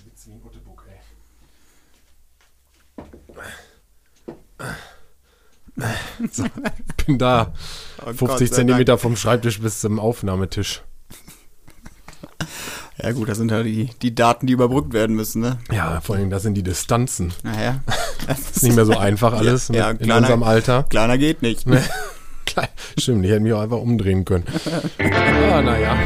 schwitze wie ein Uttebuck, ey. So, bin da. Oh 50 Gott Zentimeter vom Schreibtisch bis zum Aufnahmetisch. Ja gut, das sind ja die, die Daten, die überbrückt werden müssen, ne? Ja, vor allem, das sind die Distanzen. Naja. Ist nicht mehr so einfach alles Ja, ja, mit, in kleiner- unserem Alter. Kleiner geht nicht. Stimmt, ich hätte mich auch einfach umdrehen können. ah, naja.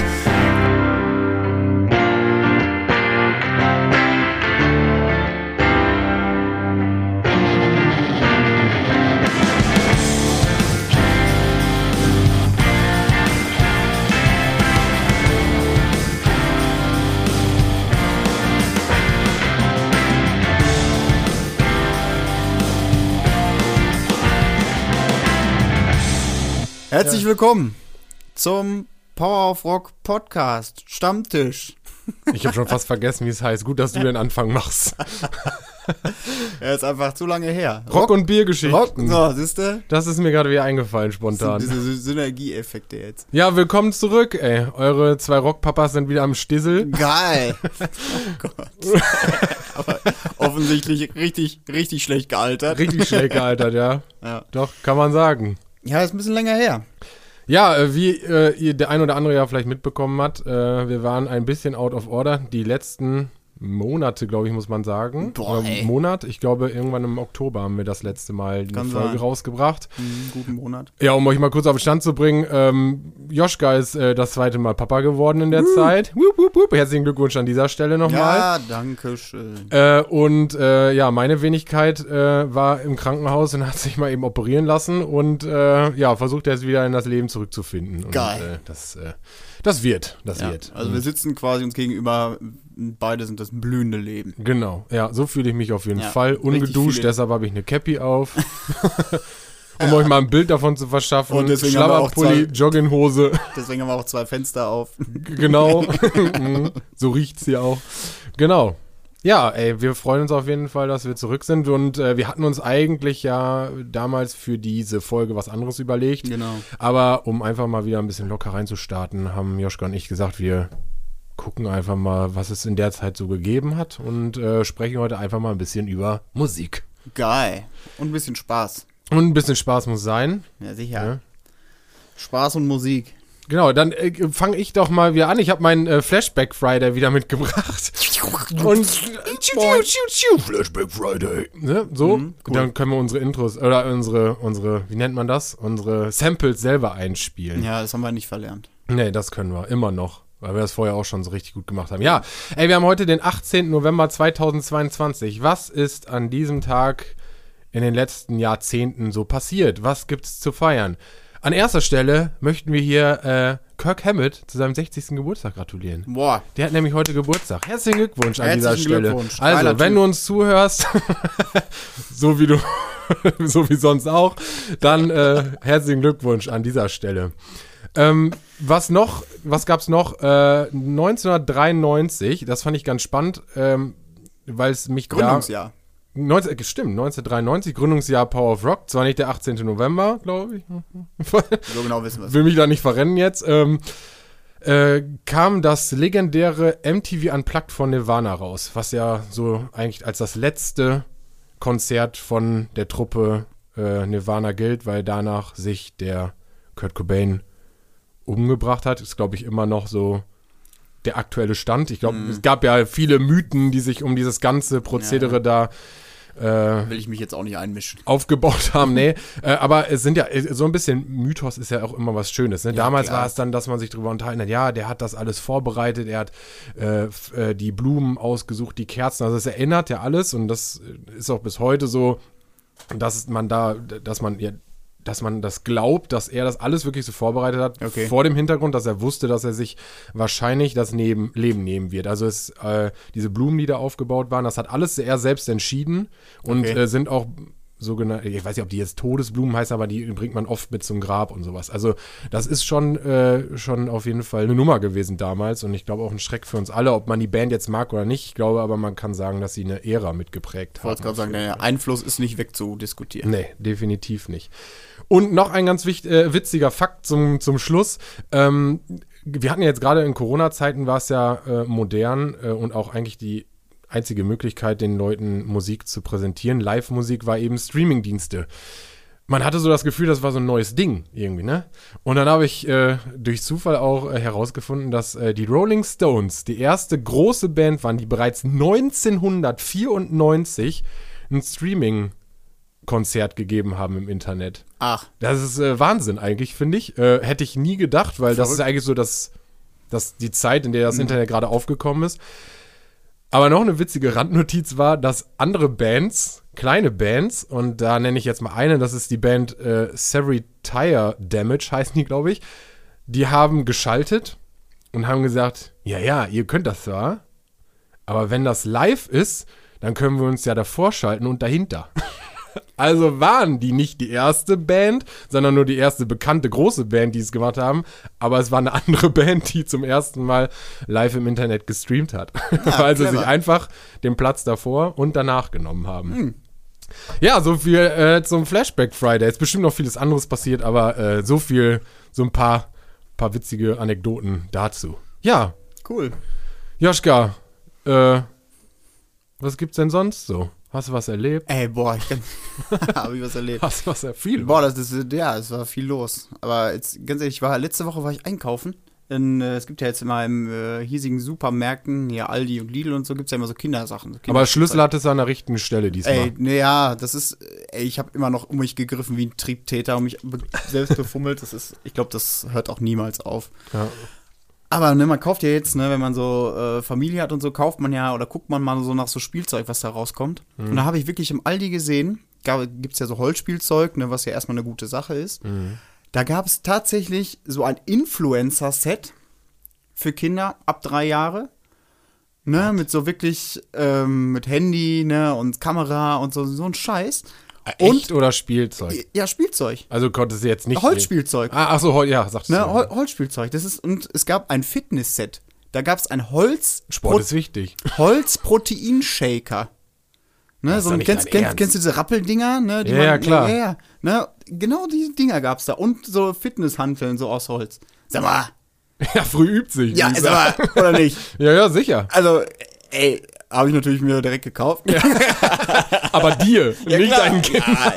Herzlich willkommen zum Power of Rock Podcast Stammtisch. Ich habe schon fast vergessen, wie es heißt. Gut, dass du den Anfang machst. Er ist einfach zu lange her. Rock- und Biergeschichten. Rock, so, siehst du? Das ist mir gerade wieder eingefallen, spontan. Diese Sy- Synergieeffekte jetzt. Ja, willkommen zurück, ey. Eure zwei Rockpapas sind wieder am Stissel. Geil. oh Gott. Aber offensichtlich richtig, richtig schlecht gealtert. Richtig schlecht gealtert, ja. Ja. Doch, kann man sagen. Ja, ist ein bisschen länger her. Ja, äh, wie äh, der ein oder andere ja vielleicht mitbekommen hat, äh, wir waren ein bisschen out of order. Die letzten Monate, glaube ich, muss man sagen. Boah. Monat. Ich glaube, irgendwann im Oktober haben wir das letzte Mal eine Kann Folge sein. rausgebracht. Einen guten Monat. Ja, um euch mal kurz auf den Stand zu bringen, ähm, Joschka ist äh, das zweite Mal Papa geworden in der Zeit. Wup, wup, wup. Herzlichen Glückwunsch an dieser Stelle nochmal. Ja, danke schön. Äh, und äh, ja, meine Wenigkeit äh, war im Krankenhaus und hat sich mal eben operieren lassen und äh, ja, versucht jetzt wieder in das Leben zurückzufinden. Und, Geil. Äh, das, das wird, das Ja, wird. also wir sitzen quasi uns gegenüber, beide sind das blühende Leben. Genau, ja, so fühle ich mich auf jeden Ja, Fall. Ungeduscht, deshalb habe ich eine Cappy auf. um euch mal ein Bild davon zu verschaffen. Und deswegen haben wir auch Schlabberpulli, zwei- Jogginghose, Deswegen haben wir auch zwei Fenster auf. genau. Mhm, so riecht's hier auch. Genau. Ja, ey, wir freuen uns auf jeden Fall, dass wir zurück sind und äh, wir hatten uns eigentlich ja damals für diese Folge was anderes überlegt. Genau. Aber um einfach mal wieder ein bisschen locker reinzustarten, haben Joschka und ich gesagt, wir gucken einfach mal, was es in der Zeit so gegeben hat und äh, sprechen heute einfach mal ein bisschen über Musik. Geil. Und ein bisschen Spaß. Und ein bisschen Spaß muss sein. Ja, sicher. Ja. Spaß und Musik. Genau, dann äh, fange ich doch mal wieder an. Ich habe meinen äh, Flashback Friday wieder mitgebracht. Und Flashback Friday. Ne? So, Mhm, cool. dann können wir unsere Intros oder unsere unsere, wie nennt man das? Unsere Samples selber einspielen. Ja, das haben wir nicht verlernt. Nee, das können wir immer noch, weil wir das vorher auch schon so richtig gut gemacht haben. Ja, ey, wir haben heute den 18. November 2022. Was ist an diesem Tag in den letzten Jahrzehnten so passiert? Was gibt's zu feiern? An erster Stelle möchten wir hier äh, Kirk Hammett zu seinem 60. Geburtstag gratulieren. Boah. Der hat nämlich heute Geburtstag. Herzlichen Glückwunsch an dieser Herzlichen Stelle. Glückwunsch. Also, Geiler wenn du uns zuhörst, so wie du, so wie sonst auch, dann äh, herzlichen Glückwunsch an dieser Stelle. Ähm, was noch, was gab's noch? Äh, 1993, das fand ich ganz spannend, ähm, weil es mich Gründungsjahr. da... 19, äh, stimmt, 1993, Gründungsjahr Power of Rock, zwar nicht der 18. November, glaube ich. So genau wissen wir es. will mich da nicht verrennen jetzt, ähm, äh, kam das legendäre MTV Unplugged von Nirvana raus, was ja so eigentlich als das letzte Konzert von der Truppe äh, Nirvana gilt, weil danach sich der Kurt Cobain umgebracht hat. Ist, glaube ich, immer noch so der aktuelle Stand. Ich glaube, es gab ja viele Mythen, die sich um dieses ganze Prozedere da äh, Will ich mich jetzt auch nicht einmischen. aufgebaut haben, nee. äh, aber es sind ja, äh, so ein bisschen Mythos ist ja auch immer was Schönes. Ne? Damals klar. war es dann, dass man sich darüber unterhalten hat, ja, der hat das alles vorbereitet, er hat äh, äh, die Blumen ausgesucht, die Kerzen, also es erinnert ja alles und das äh, ist auch bis heute so, dass man da, dass man ja, dass man das glaubt, dass er das alles wirklich so vorbereitet hat, Okay. vor dem Hintergrund, dass er wusste, dass er sich wahrscheinlich das neben, Leben nehmen wird. Also es, äh, diese Blumen, die da aufgebaut waren, das hat alles er selbst entschieden und Okay. äh, sind auch sogenannte, ich weiß nicht, ob die jetzt Todesblumen heißen, aber die bringt man oft mit zum Grab und sowas. Also das ist schon, äh, schon auf jeden Fall eine Nummer gewesen damals und ich glaube auch ein Schreck für uns alle, ob man die Band jetzt mag oder nicht. Ich glaube aber, man kann sagen, dass sie eine Ära mitgeprägt Ich wollte gerade sagen, der Einfluss ist nicht wegzudiskutieren. Nee, definitiv nicht. Und noch ein ganz wichtig, äh, witziger Fakt zum, zum Schluss. Ähm, wir hatten ja jetzt gerade in Corona-Zeiten war es ja äh, modern äh, und auch eigentlich die einzige Möglichkeit, den Leuten Musik zu präsentieren. Live-Musik war eben Streaming-Dienste. Man hatte so das Gefühl, das war so ein neues Ding irgendwie, ne? Und dann habe ich äh, durch Zufall auch äh, herausgefunden, dass äh, die Rolling Stones die erste große Band waren, die bereits 1994 ein Streaming-Konzert gegeben haben im Internet. Ach, Das ist äh, Wahnsinn eigentlich, finde ich. Äh, hätte ich nie gedacht, weil das ist Verrückt. eigentlich so das, das, die Zeit, in der das Internet gerade aufgekommen ist. Aber noch eine witzige Randnotiz war, dass andere Bands, kleine Bands, und da nenne ich jetzt mal eine, das ist die Band äh, Severy Tire Damage, heißen die, glaube ich, die haben geschaltet und haben gesagt, ja, ja, ihr könnt das zwar, aber wenn das live ist, dann können wir uns ja davor schalten und dahinter. Also waren die nicht die erste Band, sondern nur die erste bekannte große Band, die es gemacht haben. Aber es war eine andere Band, die zum ersten Mal live im Internet gestreamt hat. Weil sie clever. sich einfach den Platz davor und danach genommen haben. Ja, so viel äh, zum Flashback Friday. Ist bestimmt noch vieles anderes passiert, aber äh, so viel, so ein paar, paar witzige Anekdoten dazu. Ja, cool. Joschka, äh, was gibt's denn sonst so? Hast du was erlebt? Ey, boah, ich. Habe ich was erlebt. Hast du was erlebt? Boah, das ist, ja, es war viel los. Aber jetzt, ganz ehrlich, ich war letzte Woche war ich einkaufen. In, äh, es gibt ja jetzt immer im äh, hiesigen Supermärkten, hier Aldi und Lidl und so, gibt es ja immer so Kindersachen. So Aber Schlüssel hat es an der richtigen Stelle diesmal. Ey, ne, ja, das ist, ey, ich habe immer noch um mich gegriffen wie ein Triebtäter und mich selbst befummelt. Das ist, ich glaube, das hört auch niemals auf. Ja. Aber ne, man kauft ja jetzt, ne, wenn man so äh, Familie hat und so, kauft man ja oder guckt man mal so nach so Spielzeug, was da rauskommt. Und da habe ich wirklich im Aldi gesehen, gibt es ja so Holzspielzeug, ne, was ja erstmal eine gute Sache ist. Da gab es tatsächlich so ein Influencer-Set für Kinder ab drei Jahre. Ne, mit so wirklich, ähm, mit Handy, ne, und Kamera und so, so ein Scheiß. Echt oder Spielzeug? Ja, Spielzeug. Also konnte sie jetzt nicht. Holzspielzeug. Ah, ach so, ja, sagst du. Ne, Hol Holzspielzeug. Das ist, und es gab ein Fitness-Set. Da gab es ein Holz, Sport ist wichtig. Holz-Protein-Shaker. Ne, so ein, kennst, kennst, kennst du diese Rappeldinger? Ne, die Ja, ja, klar. Ja, ja, ne, genau diese Dinger gab es da. Und so Fitnesshanteln so aus Holz. Sag mal. Ja, früh übt sich. Ja, sag. mal, oder nicht? ja, ja, sicher. Also, ey, habe ich natürlich mir direkt gekauft. Ja, Aber dir, nicht deinen Kind. Ja,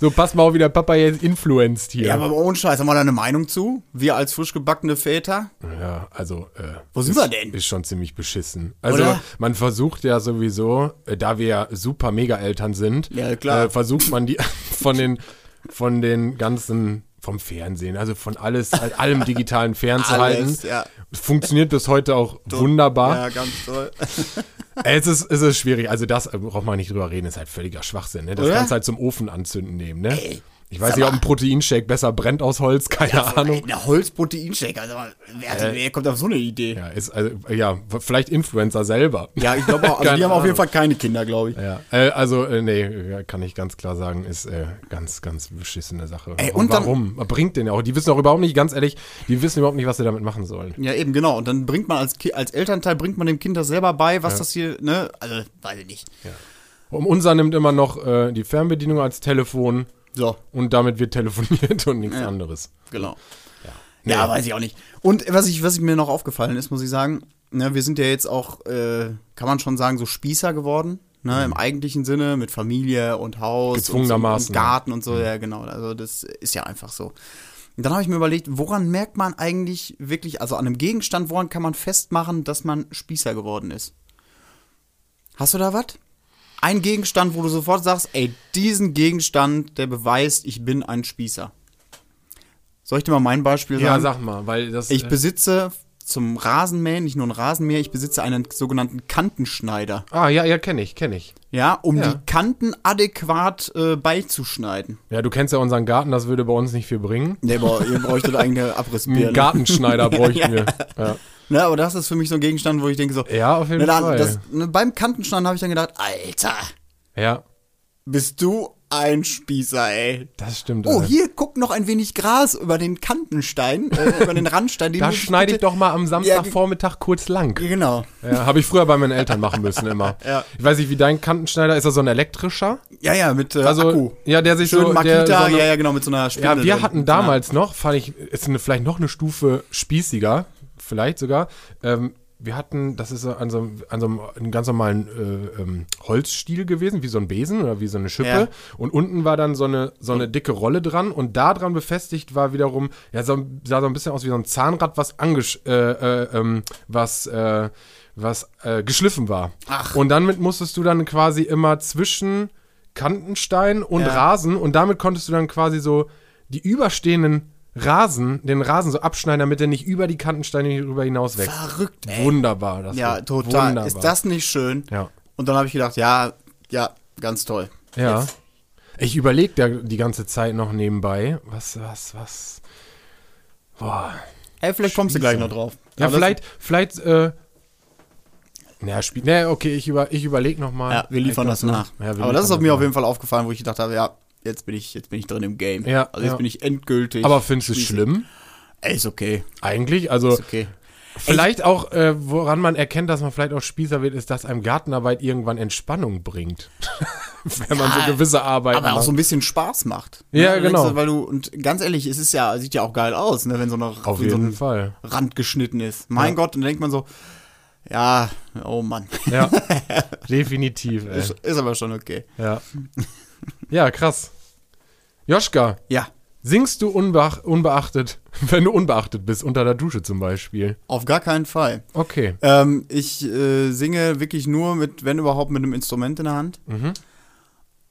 So, pass mal auf, wie der Papa jetzt influenced hier. ja, aber ohne Scheiß, haben wir da eine Meinung zu? Wir als frisch gebackene Väter? Ja, also. Äh, Wo sind ist, wir denn? Ist schon ziemlich beschissen. Also, Oder? man versucht ja sowieso, äh, da wir ja super Mega-Eltern sind, Ja, klar. Äh, versucht man die von den, von den ganzen. Vom Fernsehen, also von alles, allem digitalen fernzuhalten. Alles, ja. Funktioniert bis heute auch wunderbar. Ja, ganz toll. Es ist, es ist schwierig. Also das äh, braucht man nicht drüber reden, ist halt völliger Schwachsinn. Ne? Das Oder? kannst du halt zum Ofen anzünden nehmen. Ne? Ey, ich weiß nicht, ob ein Proteinshake besser brennt aus Holz, keine Ahnung. Der Holzproteinshaker, also, wer, wer kommt auf so eine Idee? Ja, ist, also, ja, vielleicht Influencer selber. Ja, ich glaube auch, also die haben auf jeden. Fall keine Kinder, glaube ich. Ja, äh, also, äh, nee, ja, kann ich ganz klar sagen, ist äh, ganz, ganz beschissene Sache. Ey, und dann- warum? Bringt den ja auch. Die wissen auch überhaupt nicht, ganz ehrlich, die wissen überhaupt nicht, was sie damit machen sollen. Ja, eben, genau. Und dann bringt man als, Ki als Elternteil, bringt man dem Kind das selber bei, was das hier, ne, also, weiß ich nicht. Um unser nimmt immer noch äh, die Fernbedienung als Telefon So, und damit wird telefoniert und nichts Ja. anderes. genau. Nee. Ja, weiß ich auch nicht. Und was ich, was mir noch aufgefallen ist, muss ich sagen, ne, wir sind ja jetzt auch, äh, kann man schon sagen, so Spießer geworden. Ne, Im eigentlichen Sinne, mit Familie und Haus und, so, Gezwungenermaßen, und Garten und so, ja genau. Also das ist ja einfach so. Und dann habe ich mir überlegt, woran merkt man eigentlich wirklich, also an einem Gegenstand, woran kann man festmachen, dass man Spießer geworden ist? Hast du da was? Ein Gegenstand, wo du sofort sagst, ey, diesen Gegenstand, der beweist, ich bin ein Spießer. Soll ich dir mal mein Beispiel Ja, sagen? sag mal, weil das. Ich äh, besitze zum Rasenmähen, nicht nur einen Rasenmäher, ich besitze einen sogenannten Kantenschneider. ah, ja, ja, kenne ich, kenne ich. Ja, um Ja. die Kanten adäquat äh, beizuschneiden. Ja, du kennst ja unseren Garten, das würde bei uns nicht viel bringen. Nee, boah, ihr bräuchtet eigentlich eine Abrissbirne. Einen Gartenschneider bräuchten wir. Ja. Ne, aber das ist für mich so ein Gegenstand, wo ich denke so, ja, auf jeden ne, Fall. das, ne, beim Kantenschneiden habe ich dann gedacht, Alter, ja, bist du ein Spießer, ey. das stimmt. Oh, Alter. hier guckt noch ein wenig Gras über den Kantenstein, äh, über den Randstein. Den Da muss schneide ich doch mal am Ja, Samstagvormittag kurz lang. Ja, Genau. Ja, habe ich früher bei meinen Eltern machen müssen immer. Ja. Ich weiß nicht, wie dein Kantenschneider ist, er so ein elektrischer? Ja, ja, mit äh, Also, Akku. ja, der sich Schön so, Makita, der so eine, ja, ja, genau, mit so einer Spindel Ja, wir drin. hatten damals noch, fand ich, ist eine, vielleicht noch eine Stufe spießiger, vielleicht sogar. Ähm, wir hatten, das ist so an so, einem- an so einem, einem ganz normalen äh, ähm, Holzstiel gewesen, wie so ein Besen oder wie so eine Schippe. Ja. Und unten war dann so eine, so eine dicke Rolle dran und da dran befestigt war wiederum, ja, so, sah so ein bisschen aus wie so ein Zahnrad, was angesch äh, äh, ähm, was, äh, was äh, geschliffen war. Ach. Und damit musstest du dann quasi immer zwischen Kantenstein und Ja. Rasen und damit konntest du dann quasi so die überstehenden Rasen, den Rasen so abschneiden, damit er nicht über die Kantensteine rüber hinaus wächst. Verrückt, ey. Wunderbar. Das Ja, total. Wunderbar. Ist das nicht schön? Ja. Und dann habe ich gedacht, ja, ja, ganz toll. Ja. Jetzt. Ich überlege da die ganze Zeit noch nebenbei, was, was, was. Boah. Ey, vielleicht kommst du gleich noch drauf. Ja, Aber vielleicht, vielleicht, äh. Naja, Spiel. Nee, okay, ich, über, ich überlege nochmal. Ja, wir liefern das nach. Ja, Aber das ist auf mir auf jeden Fall aufgefallen, wo ich gedacht habe, ja, jetzt bin ich, jetzt bin ich drin im Game. Ja, also jetzt ja. bin ich endgültig. Aber findest du es schlimm? Ey, ist okay. Eigentlich? Also, Ist okay. vielleicht auch, äh, woran man erkennt, dass man vielleicht auch Spießer wird, ist, dass einem Gartenarbeit irgendwann Entspannung bringt. Wenn man Ja, so gewisse Arbeiten Aber auch macht. so ein bisschen Spaß macht. Ja, Ne? genau. Du, Weil du, und ganz ehrlich, es ist ja, sieht ja auch geil aus, ne, wenn so, eine, Auf wenn so jeden ein Fall. Rand geschnitten ist. Mein Ja. Gott, und dann denkt man so, ja, oh Mann. Ja, definitiv, ey. Ist, ist aber schon okay. Ja. Ja, krass. Joschka, Ja, singst du unbeach unbeachtet, wenn du unbeachtet bist, unter der Dusche zum Beispiel? auf gar keinen Fall. Okay. Ähm, ich äh, singe wirklich nur mit, wenn überhaupt, mit einem Instrument in der Hand. Mhm.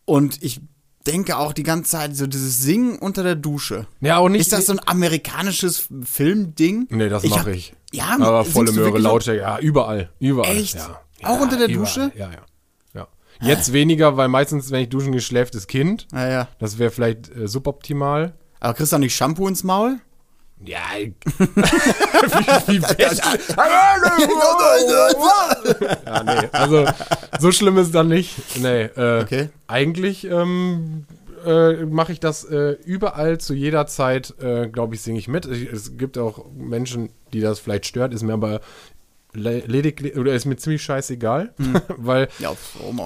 Und ich denke auch die ganze Zeit, so dieses Singen unter der Dusche. Ja, auch nicht. Ist das so ein amerikanisches Filmding? Nee, das mache ich. Ja, Aber volle Möhre, Lautstärke, ja, überall. Überall. Echt? Ja. Auch ja, unter der überall. Dusche? Ja, ja. Jetzt weniger, weil meistens, wenn ich duschen gehe, schläft das Kind. Ja, ja. Das wäre vielleicht äh, suboptimal. Aber kriegst du auch nicht Shampoo ins Maul? Ja, wie, wie ja, nee, also so schlimm ist dann nicht. Nee, äh, Okay. eigentlich ähm, äh, mache ich das äh, überall zu jeder Zeit, äh, glaube ich, singe ich mit. Es gibt auch Menschen, die das vielleicht stört, ist mir aber lediglich, oder ist mir ziemlich scheißegal, weil Ja,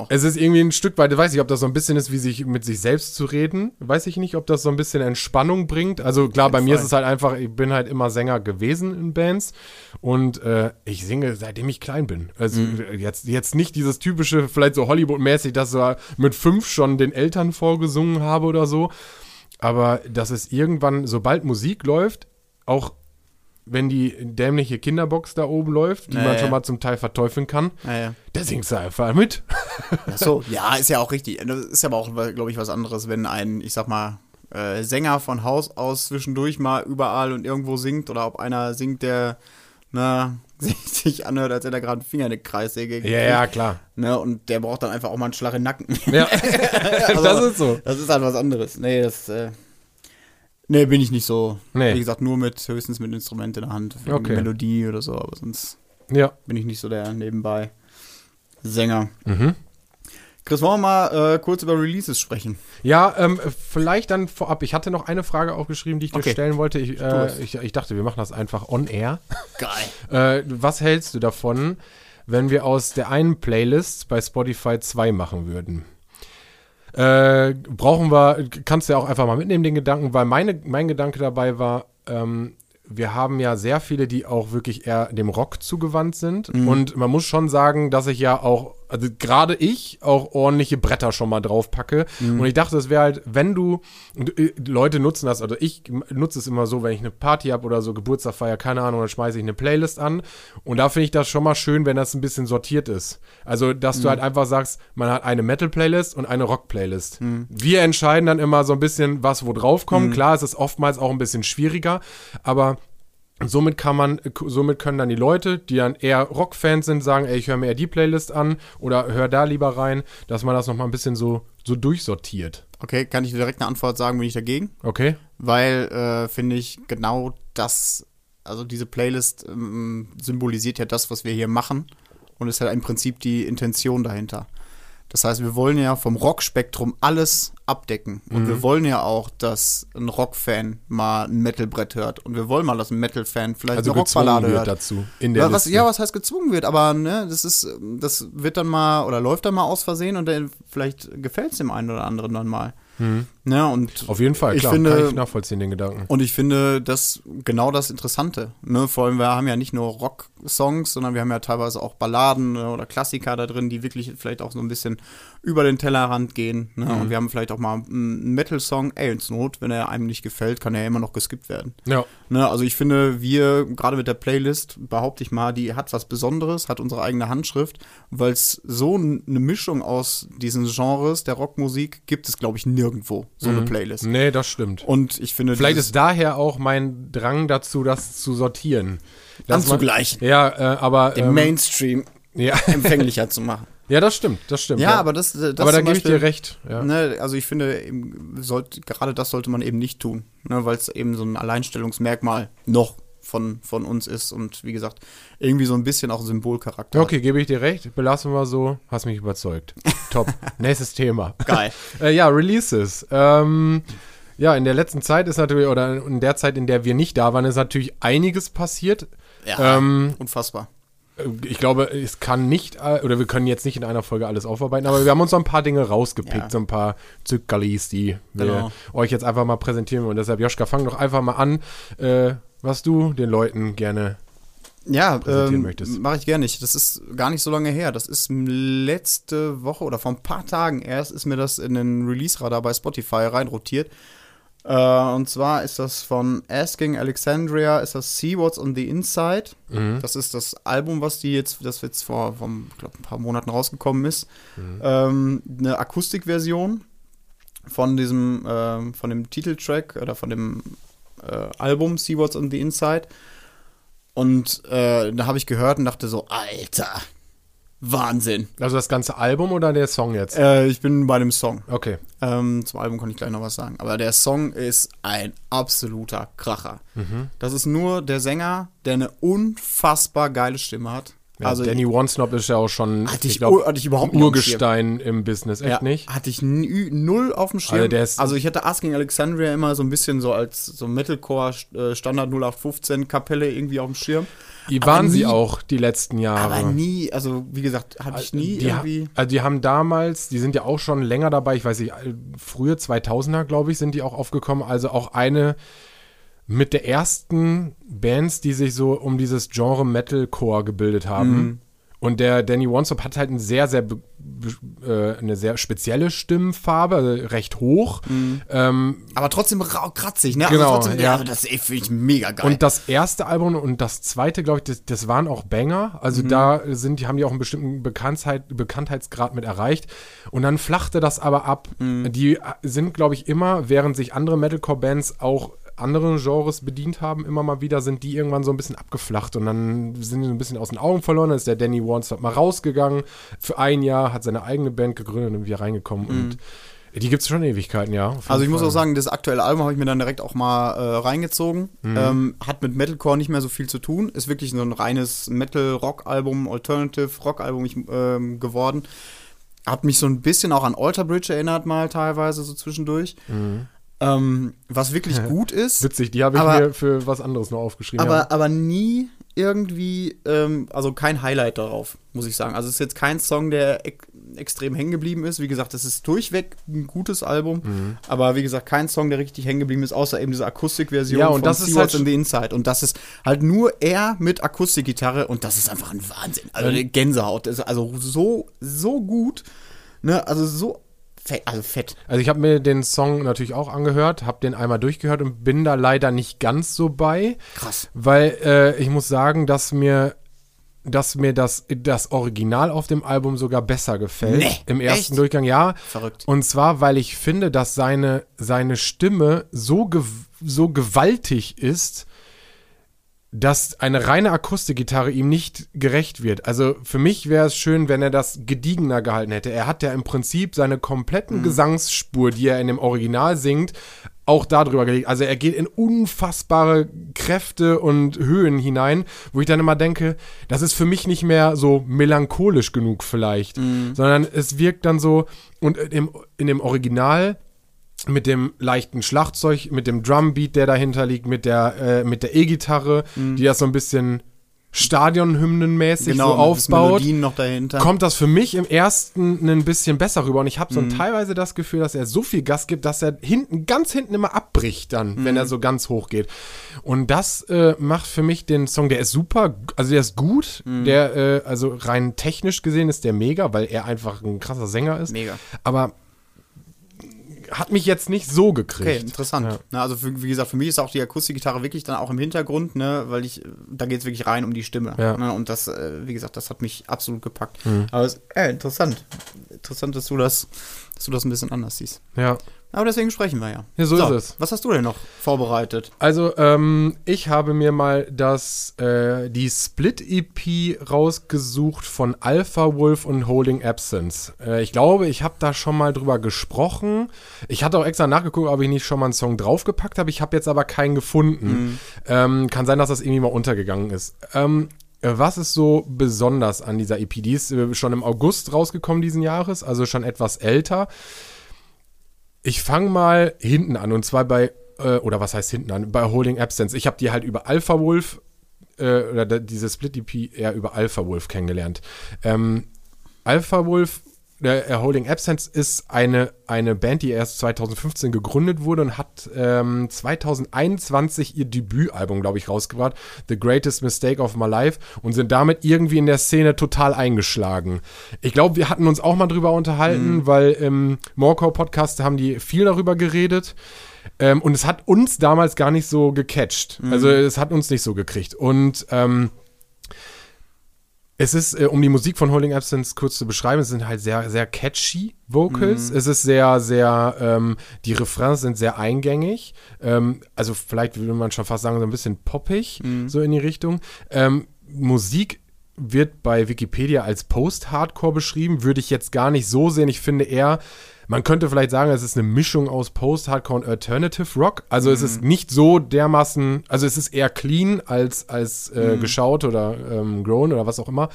es ist irgendwie ein Stück weit, weiß ich, ob das so ein bisschen ist, wie sich mit sich selbst zu reden. Weiß ich nicht, ob das so ein bisschen Entspannung bringt. Also klar, bei mir Fall. ist es halt einfach, ich bin halt immer Sänger gewesen in Bands und äh, ich singe seitdem ich klein bin. Also jetzt, jetzt nicht dieses typische, vielleicht so Hollywood-mäßig, dass ich mit fünf schon den Eltern vorgesungen habe oder so. Aber dass es irgendwann, sobald Musik läuft, auch wenn die dämliche Kinderbox da oben läuft, die Ja, man schon mal zum Teil verteufeln kann, Naja. da singst du einfach mit. Ach so, ja, ist ja auch richtig. Das ist aber auch, glaube ich, was anderes, wenn ein, ich sag mal, äh, Sänger von Haus aus zwischendurch mal überall und irgendwo singt oder ob einer singt, der, na, sich, anhört, als hätte er gerade einen Finger in eine Kreissäge Ja, ja, klar. Ne, und der braucht dann einfach auch mal einen Schlag in den Nacken. Ja, Also, das ist so. Das ist halt was anderes. Nee, das, äh, nee, bin ich nicht so. Nee. Wie gesagt, nur mit, höchstens mit Instrument in der Hand. Für Okay. Melodie oder so, aber sonst Ja. bin ich nicht so der nebenbei Sänger. Mhm. Chris, wollen wir mal äh, kurz über Releases sprechen? Ja, ähm, vielleicht dann vorab. Ich hatte noch eine Frage aufgeschrieben, die ich dir Okay. stellen wollte. Ich, äh, ich, ich dachte, wir machen das einfach on air. Geil. Äh, was hältst du davon, wenn wir aus der einen Playlist bei Spotify zwei machen würden? Äh, brauchen wir, kannst du ja auch einfach mal mitnehmen, den Gedanken, weil meine, mein Gedanke dabei war, ähm, wir haben ja sehr viele, die auch wirklich eher dem Rock zugewandt sind. Und man muss schon sagen, dass ich ja auch, also gerade ich, auch ordentliche Bretter schon mal drauf packe. Und ich dachte, es wäre halt, wenn du, äh, Leute nutzen das, also ich nutze es immer so, wenn ich eine Party habe oder so, Geburtstag feier, keine Ahnung, dann schmeiße ich eine Playlist an. Und da finde ich das schon mal schön, wenn das ein bisschen sortiert ist. Also, dass du halt einfach sagst, man hat eine Metal-Playlist und eine Rock-Playlist. Wir entscheiden dann immer so ein bisschen, was wo drauf kommt. Klar, es ist oftmals auch ein bisschen schwieriger, aber Somit kann man, somit können dann die Leute, die dann eher Rockfans sind, sagen, ey, ich höre mir eher die Playlist an oder hör da lieber rein, dass man das nochmal ein bisschen so, so durchsortiert. Okay, kann ich dir direkt eine Antwort sagen, bin ich dagegen? Okay? Weil, äh, finde ich, genau das, also diese Playlist ähm, symbolisiert ja das, was wir hier machen und ist ja im Prinzip die Intention dahinter. Das heißt, wir wollen ja vom Rockspektrum alles abdecken. Und Mhm. wir wollen ja auch, dass ein Rockfan mal ein Metalbrett hört. Und wir wollen mal, dass ein Metal-Fan vielleicht Also eine Rockballade hört. dazu in der Ja was, ja, was heißt gezwungen wird, aber ne, das ist, das wird dann mal oder läuft dann mal aus Versehen und dann vielleicht gefällt es dem einen oder anderen dann mal. Mhm. Ja, und Auf jeden Fall, Ich klar, finde- kann ich nachvollziehen, den Gedanken. Und ich finde das genau das Interessante. Ne? Vor allem, wir haben ja nicht nur Rock-Songs, sondern wir haben ja teilweise auch Balladen ne, oder Klassiker da drin, die wirklich vielleicht auch so ein bisschen über den Tellerrand gehen. Ne? Mhm. Und wir haben vielleicht auch mal einen Metal-Song, ey, ins Not, wenn er einem nicht gefällt, kann er ja immer noch geskippt werden. Ja, Ne? Also ich finde, wir, gerade mit der Playlist, behaupte ich mal, die hat was Besonderes, hat unsere eigene Handschrift, weil es so eine Mischung aus diesen Genres der Rockmusik gibt es, glaube ich, nirgendwo, so eine Playlist. nee, das stimmt. Und ich finde, Mhm. Vielleicht ist daher auch mein Drang dazu, das zu sortieren. Man- Anzugleichen. Ja, äh, aber. den ähm, Mainstream ja. empfänglicher zu machen. ja, das stimmt, das stimmt. Ja, aber das, das aber da gebe ich dir recht. Ja. Ne, also ich finde, eben, sollte, gerade das sollte man eben nicht tun, ne, weil es eben so ein Alleinstellungsmerkmal noch von, von uns ist und wie gesagt, irgendwie so ein bisschen auch Symbolcharakter. Okay, gebe ich dir recht. Belassen wir so. Hast mich überzeugt. Top. Nächstes Thema. Geil. Äh, ja, Releases. Ähm, ja, in der letzten Zeit ist natürlich, oder in der Zeit, in der wir nicht da waren, ist natürlich einiges passiert. Ja, Ähm, unfassbar. Äh, Ich glaube, es kann nicht, äh, oder wir können jetzt nicht in einer Folge alles aufarbeiten, aber wir haben uns so ein paar Dinge rausgepickt, Ja. so ein paar Zückerlis, die wir Genau. euch jetzt einfach mal präsentieren. Und deshalb, Joschka, fang doch einfach mal an, äh, was du den Leuten gerne. Ja, präsentieren ähm, möchtest. mache ich gerne nicht. Das ist gar nicht so lange her. Das ist letzte Woche oder vor ein paar Tagen erst ist mir das in den Release-Radar bei Spotify reinrotiert. Äh, und zwar ist das von Asking Alexandria, ist das See What's on the Inside. Mhm. Das ist das Album, was die jetzt, das jetzt vor, vor ich glaub, ein paar Monaten rausgekommen ist. Ähm, eine Akustikversion von diesem, ähm, von dem Titeltrack oder von dem äh, Album See What's on the Inside. Und äh, da habe ich gehört und dachte so, Alter, Wahnsinn. Also das ganze Album oder der Song jetzt? Äh, ich bin bei dem Song. Okay. Ähm, zum Album kann ich gleich noch was sagen. Aber der Song ist ein absoluter Kracher. Mhm. Das ist nur der Sänger, der eine unfassbar geile Stimme hat. Ja, also Danny One-Snob ist ja auch schon, Hatte ich glaub, ur- hatte ich überhaupt nicht Urgestein im Business, echt ja, nicht? hatte ich null auf dem Schirm. Also der ist- also ich hatte Asking Alexandria immer so ein bisschen so als so Metalcore äh, Standard 0815 Kapelle irgendwie auf dem Schirm. Die waren sie nie- auch die letzten Jahre. Aber nie, also wie gesagt, hatte ich nie die, irgendwie. Also die haben damals, die sind ja auch schon länger dabei, ich weiß nicht, äh, frühe 2000er, glaube ich, sind die auch aufgekommen. Also auch eine mit der ersten Bands, die sich so um dieses Genre Metalcore gebildet haben. Mhm. Und der Danny Wanstop hat halt ein sehr, sehr äh, eine sehr spezielle Stimmfarbe, also recht hoch. Ähm, Aber trotzdem kratzig, ne? Genau, also trotzdem, ja. ja. das finde ich mega geil. Und das erste Album und das zweite, glaube ich, das, das waren auch Banger. Also Mhm. da sind, die haben die auch einen bestimmten Bekanntheit, Bekanntheitsgrad mit erreicht. Und dann flachte das aber ab. Mhm. Die sind, glaube ich, immer, während sich andere Metalcore-Bands auch andere Genres bedient haben, immer mal wieder sind die irgendwann so ein bisschen abgeflacht und dann sind die so ein bisschen aus den Augen verloren. Dann ist der Danny Wanstop mal rausgegangen für ein Jahr, hat seine eigene Band gegründet und wieder reingekommen. Und die gibt es schon Ewigkeiten, ja. Mhm. also ich jeden muss Fall. auch sagen, das aktuelle Album habe ich mir dann direkt auch mal äh, reingezogen. Mhm. Ähm, hat mit Metalcore nicht mehr so viel zu tun. Ist wirklich so ein reines Metal-Rock-Album, Alternative-Rock-Album ähm, geworden. Hat mich so ein bisschen auch an Alter Bridge erinnert mal teilweise so zwischendurch. Ähm, was wirklich gut ist. Witzig, die habe ich Aber- mir für was anderes noch aufgeschrieben. aber, ja. aber nie irgendwie, ähm, also kein Highlight darauf, muss ich sagen. Also es ist jetzt kein Song, der ek extrem hängen geblieben ist. Wie gesagt, es ist durchweg ein gutes Album, Mhm. aber wie gesagt, kein Song, der richtig hängen geblieben ist, außer eben diese Akustikversion Ja, und das ist See What's halt- in the Inside. Und das ist halt nur er mit Akustikgitarre und das ist einfach ein Wahnsinn. Also eine Gänsehaut. Das ist also so, so gut. Ne? Also so fett, also fett. Also ich habe mir den Song natürlich auch angehört, habe den einmal durchgehört und bin da leider nicht ganz so bei, Krass. weil äh, ich muss sagen, dass mir dass mir das, das Original auf dem Album sogar besser gefällt. Nee, Im ersten echt? Durchgang, ja. Verrückt. Und zwar, weil ich finde, dass seine, seine Stimme so, gew so gewaltig ist, dass eine reine Akustikgitarre ihm nicht gerecht wird. Also für mich wäre es schön, wenn er das gediegener gehalten hätte. Er hat ja im Prinzip seine kompletten Gesangsspur, die er in dem Original singt, auch darüber gelegt. Also er geht in unfassbare Kräfte und Höhen hinein, wo ich dann immer denke, das ist für mich nicht mehr so melancholisch genug vielleicht, sondern es wirkt dann so und im, in dem Original mit dem leichten Schlagzeug, mit dem Drumbeat, der dahinter liegt, mit der, äh, mit der E-Gitarre, die das so ein bisschen Stadionhymnenmäßig genau, so mit aufbaut, Melodien noch dahinter. kommt das für mich im ersten ein bisschen besser rüber. Und ich habe so Mhm. teilweise das Gefühl, dass er so viel Gas gibt, dass er hinten, ganz hinten immer abbricht dann, wenn Mhm. er so ganz hoch geht. Und das äh, macht für mich den Song, der ist super, also der ist gut, Mhm. der, äh, also rein technisch gesehen ist der mega, weil er einfach ein krasser Sänger ist. Mega. Aber hat mich jetzt nicht so Okay, gekriegt. interessant. Ja. Na, also für, wie gesagt, für mich ist auch die Akustikgitarre wirklich dann auch im Hintergrund, ne, weil ich, da geht es wirklich rein um die Stimme. Ja. Ne, und das, äh, wie gesagt, das hat mich absolut gepackt. Mhm. Aber es, äh, interessant. Interessant, dass du das, dass du das ein bisschen anders siehst. Ja. Aber deswegen sprechen wir ja. Ja, so ist es. Was hast du denn noch vorbereitet? Also, ähm, ich habe mir mal das, äh, die Split-EP rausgesucht von Alpha Wolf und Holding Absence. Äh, ich glaube, ich habe da schon mal drüber gesprochen. Ich hatte auch extra nachgeguckt, ob ich nicht schon mal einen Song draufgepackt habe. Ich habe jetzt aber keinen gefunden. Ähm, kann sein, dass das irgendwie mal untergegangen ist. Ähm, äh, was ist so besonders an dieser EP? Die ist äh, schon im August rausgekommen diesen Jahres, also schon etwas älter. Ich fange mal hinten an und zwar bei, äh, oder was heißt hinten an? Bei Holding Absence. Ich habe die halt über Alpha Wolf, äh, oder diese Split-EP eher über Alpha Wolf kennengelernt. Ähm, Alpha Wolf, äh, Holding Absence ist eine, eine Band, die erst 2015 gegründet wurde und hat ähm, 2021 ihr Debütalbum, glaube ich, rausgebracht. The Greatest Mistake of My Life und sind damit irgendwie in der Szene total eingeschlagen. Ich glaube, wir hatten uns auch mal drüber unterhalten, weil im Morecore Podcast haben die viel darüber geredet. Ähm, und es hat uns damals gar nicht so gecatcht. Also es hat uns nicht so gekriegt. Und ähm, es ist, äh, um die Musik von Holding Absence kurz zu beschreiben, es sind halt sehr, sehr catchy Vocals. Es ist sehr, sehr, ähm, die Refrains sind sehr eingängig. Ähm, also vielleicht würde man schon fast sagen, so ein bisschen poppig, so in die Richtung. Ähm, Musik wird bei Wikipedia als Post-Hardcore beschrieben, würde ich jetzt gar nicht so sehen. Ich finde eher, man könnte vielleicht sagen, es ist eine Mischung aus Post-Hardcore und Alternative Rock. Also es ist nicht so dermaßen, also es ist eher clean als, als äh, geschaut oder ähm, grown oder was auch immer.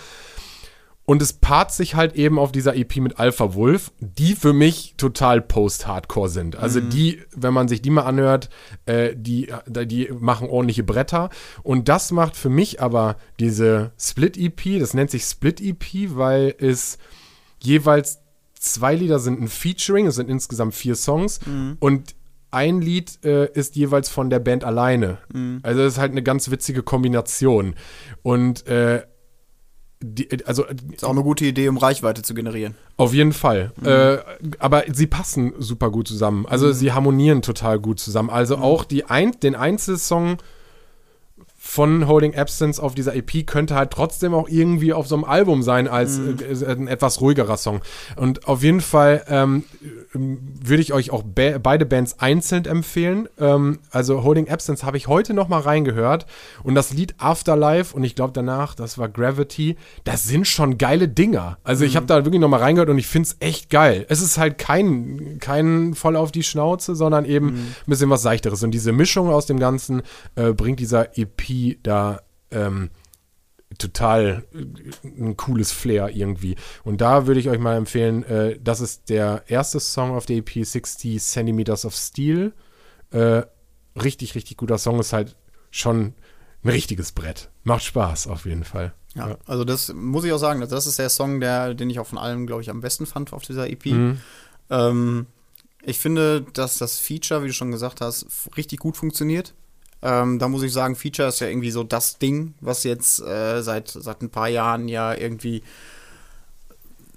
Und es paart sich halt eben auf dieser EP mit Alpha Wolf, die für mich total Post-Hardcore sind. Also die, wenn man sich die mal anhört, äh, die, die machen ordentliche Bretter. Und das macht für mich aber diese Split-EP, das nennt sich Split-EP, weil es jeweils zwei Lieder sind ein Featuring, es sind insgesamt vier Songs und ein Lied äh, ist jeweils von der Band alleine. Also das ist halt eine ganz witzige Kombination. Und äh, die, also Ist auch eine gute Idee, um Reichweite zu generieren. auf jeden Fall. Äh, aber sie passen super gut zusammen. Also sie harmonieren total gut zusammen. Also auch die ein, den Einzelsong von Holding Absence auf dieser EP könnte halt trotzdem auch irgendwie auf so einem Album sein als äh, ein etwas ruhigerer Song. Und auf jeden Fall ähm, würde ich euch auch be beide Bands einzeln empfehlen. Ähm, also Holding Absence habe ich heute noch mal reingehört und das Lied Afterlife und ich glaube danach, das war Gravity, das sind schon geile Dinger. Also ich habe da wirklich noch mal reingehört und ich finde es echt geil. Es ist halt kein, kein voll auf die Schnauze, sondern eben ein bisschen was Seichteres. Und diese Mischung aus dem Ganzen äh, bringt dieser EP da ähm, total äh, ein cooles Flair irgendwie. Und da würde ich euch mal empfehlen, äh, das ist der erste Song auf der EP, 60 Centimeters of Steel. Äh, richtig, richtig guter Song, ist halt schon ein richtiges Brett. Macht Spaß auf jeden Fall. Ja, also das muss ich auch sagen, das ist der Song, der, den ich auch von allem, glaube ich, am besten fand auf dieser EP. Mhm. Ähm, ich finde, dass das Feature, wie du schon gesagt hast, richtig gut funktioniert. Ähm, da muss ich sagen, Feature ist ja irgendwie so das Ding, was jetzt äh, seit, seit ein paar Jahren ja irgendwie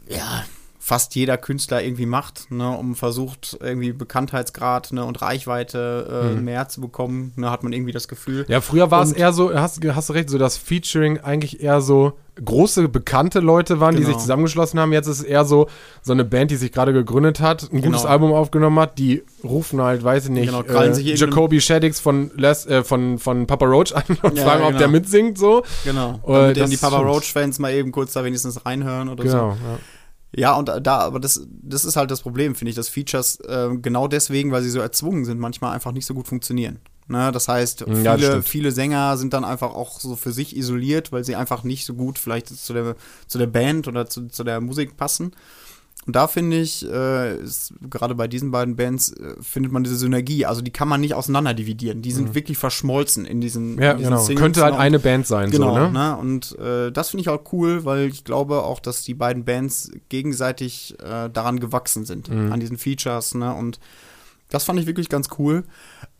ja, fast jeder Künstler irgendwie macht, ne, um versucht, irgendwie Bekanntheitsgrad ne, und Reichweite äh, mehr zu bekommen, ne, hat man irgendwie das Gefühl. Ja, früher war es eher so, hast, hast du recht, so das Featuring eigentlich eher so große, bekannte Leute waren, die Genau. sich zusammengeschlossen haben. Jetzt ist es eher so, so eine Band, die sich gerade gegründet hat, ein gutes Genau. Album aufgenommen hat, die rufen halt, weiß ich nicht, Genau, äh, Jacoby Shaddix von, Les, äh, von, von Papa Roach an und Ja, fragen, ob genau. der mitsingt, so. Genau. Äh, Damit eben die Papa. Roach-Fans mal eben kurz da wenigstens reinhören oder so. Genau, ja. Ja, und da, aber das, das ist halt das Problem, finde ich, dass Features äh, genau deswegen, weil sie so erzwungen sind, manchmal einfach nicht so gut funktionieren. Ne? Das heißt, Ja, das viele, stimmt. viele Sänger sind dann einfach auch so für sich isoliert, weil sie einfach nicht so gut vielleicht zu der, zu der Band oder zu, zu der Musik passen. Und da finde ich, äh, ist, gerade bei diesen beiden Bands äh, findet man diese Synergie. Also die kann man nicht auseinander dividieren. Die sind wirklich verschmolzen in diesen, Mhm. Ja, in diesen genau. Singles Könnte halt noch. eine Band sein, Genau, so, ne? ne? Und äh, das finde ich auch cool, weil ich glaube auch, dass die beiden Bands gegenseitig äh, daran gewachsen sind, Mhm. an diesen Features, ne? Und das fand ich wirklich ganz cool.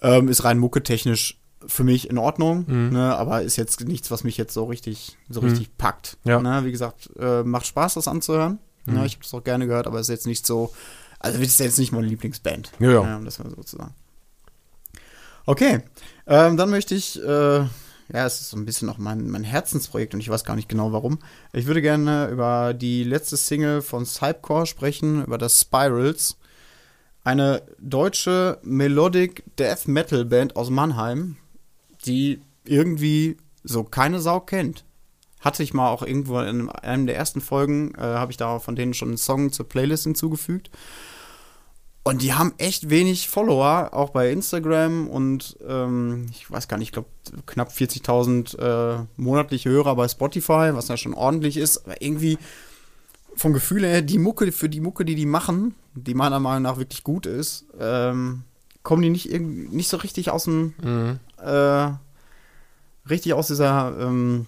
Ähm, ist rein mucketechnisch für mich in Ordnung, Mhm. ne? aber ist jetzt nichts, was mich jetzt so richtig, so richtig packt. Ja. Ne? Wie gesagt, äh, macht Spaß, das anzuhören. Mhm. Ne? Ich habe das auch gerne gehört, aber ist jetzt nicht so, also ist jetzt nicht meine Lieblingsband. Ja, ja. um das mal so zu sagen. Okay, ähm, dann möchte ich, äh, ja, es ist so ein bisschen auch mein, mein Herzensprojekt und ich weiß gar nicht genau warum. Ich würde gerne über die letzte Single von Cypcore sprechen, über das Spirals. Eine deutsche Melodic Death Metal Band aus Mannheim, die irgendwie so keine Sau kennt. Hatte ich mal auch irgendwo in einem der ersten Folgen, äh, habe ich da von denen schon einen Song zur Playlist hinzugefügt. Und die haben echt wenig Follower, auch bei Instagram und ähm, ich weiß gar nicht, ich glaube knapp 40.000 äh, monatliche Hörer bei Spotify, was ja schon ordentlich ist. Aber irgendwie vom Gefühl her, die Mucke, für die Mucke, die die machen, die meiner Meinung nach wirklich gut ist, ähm, kommen die nicht, nicht so richtig aus dem, Mhm. äh, richtig aus dieser ähm,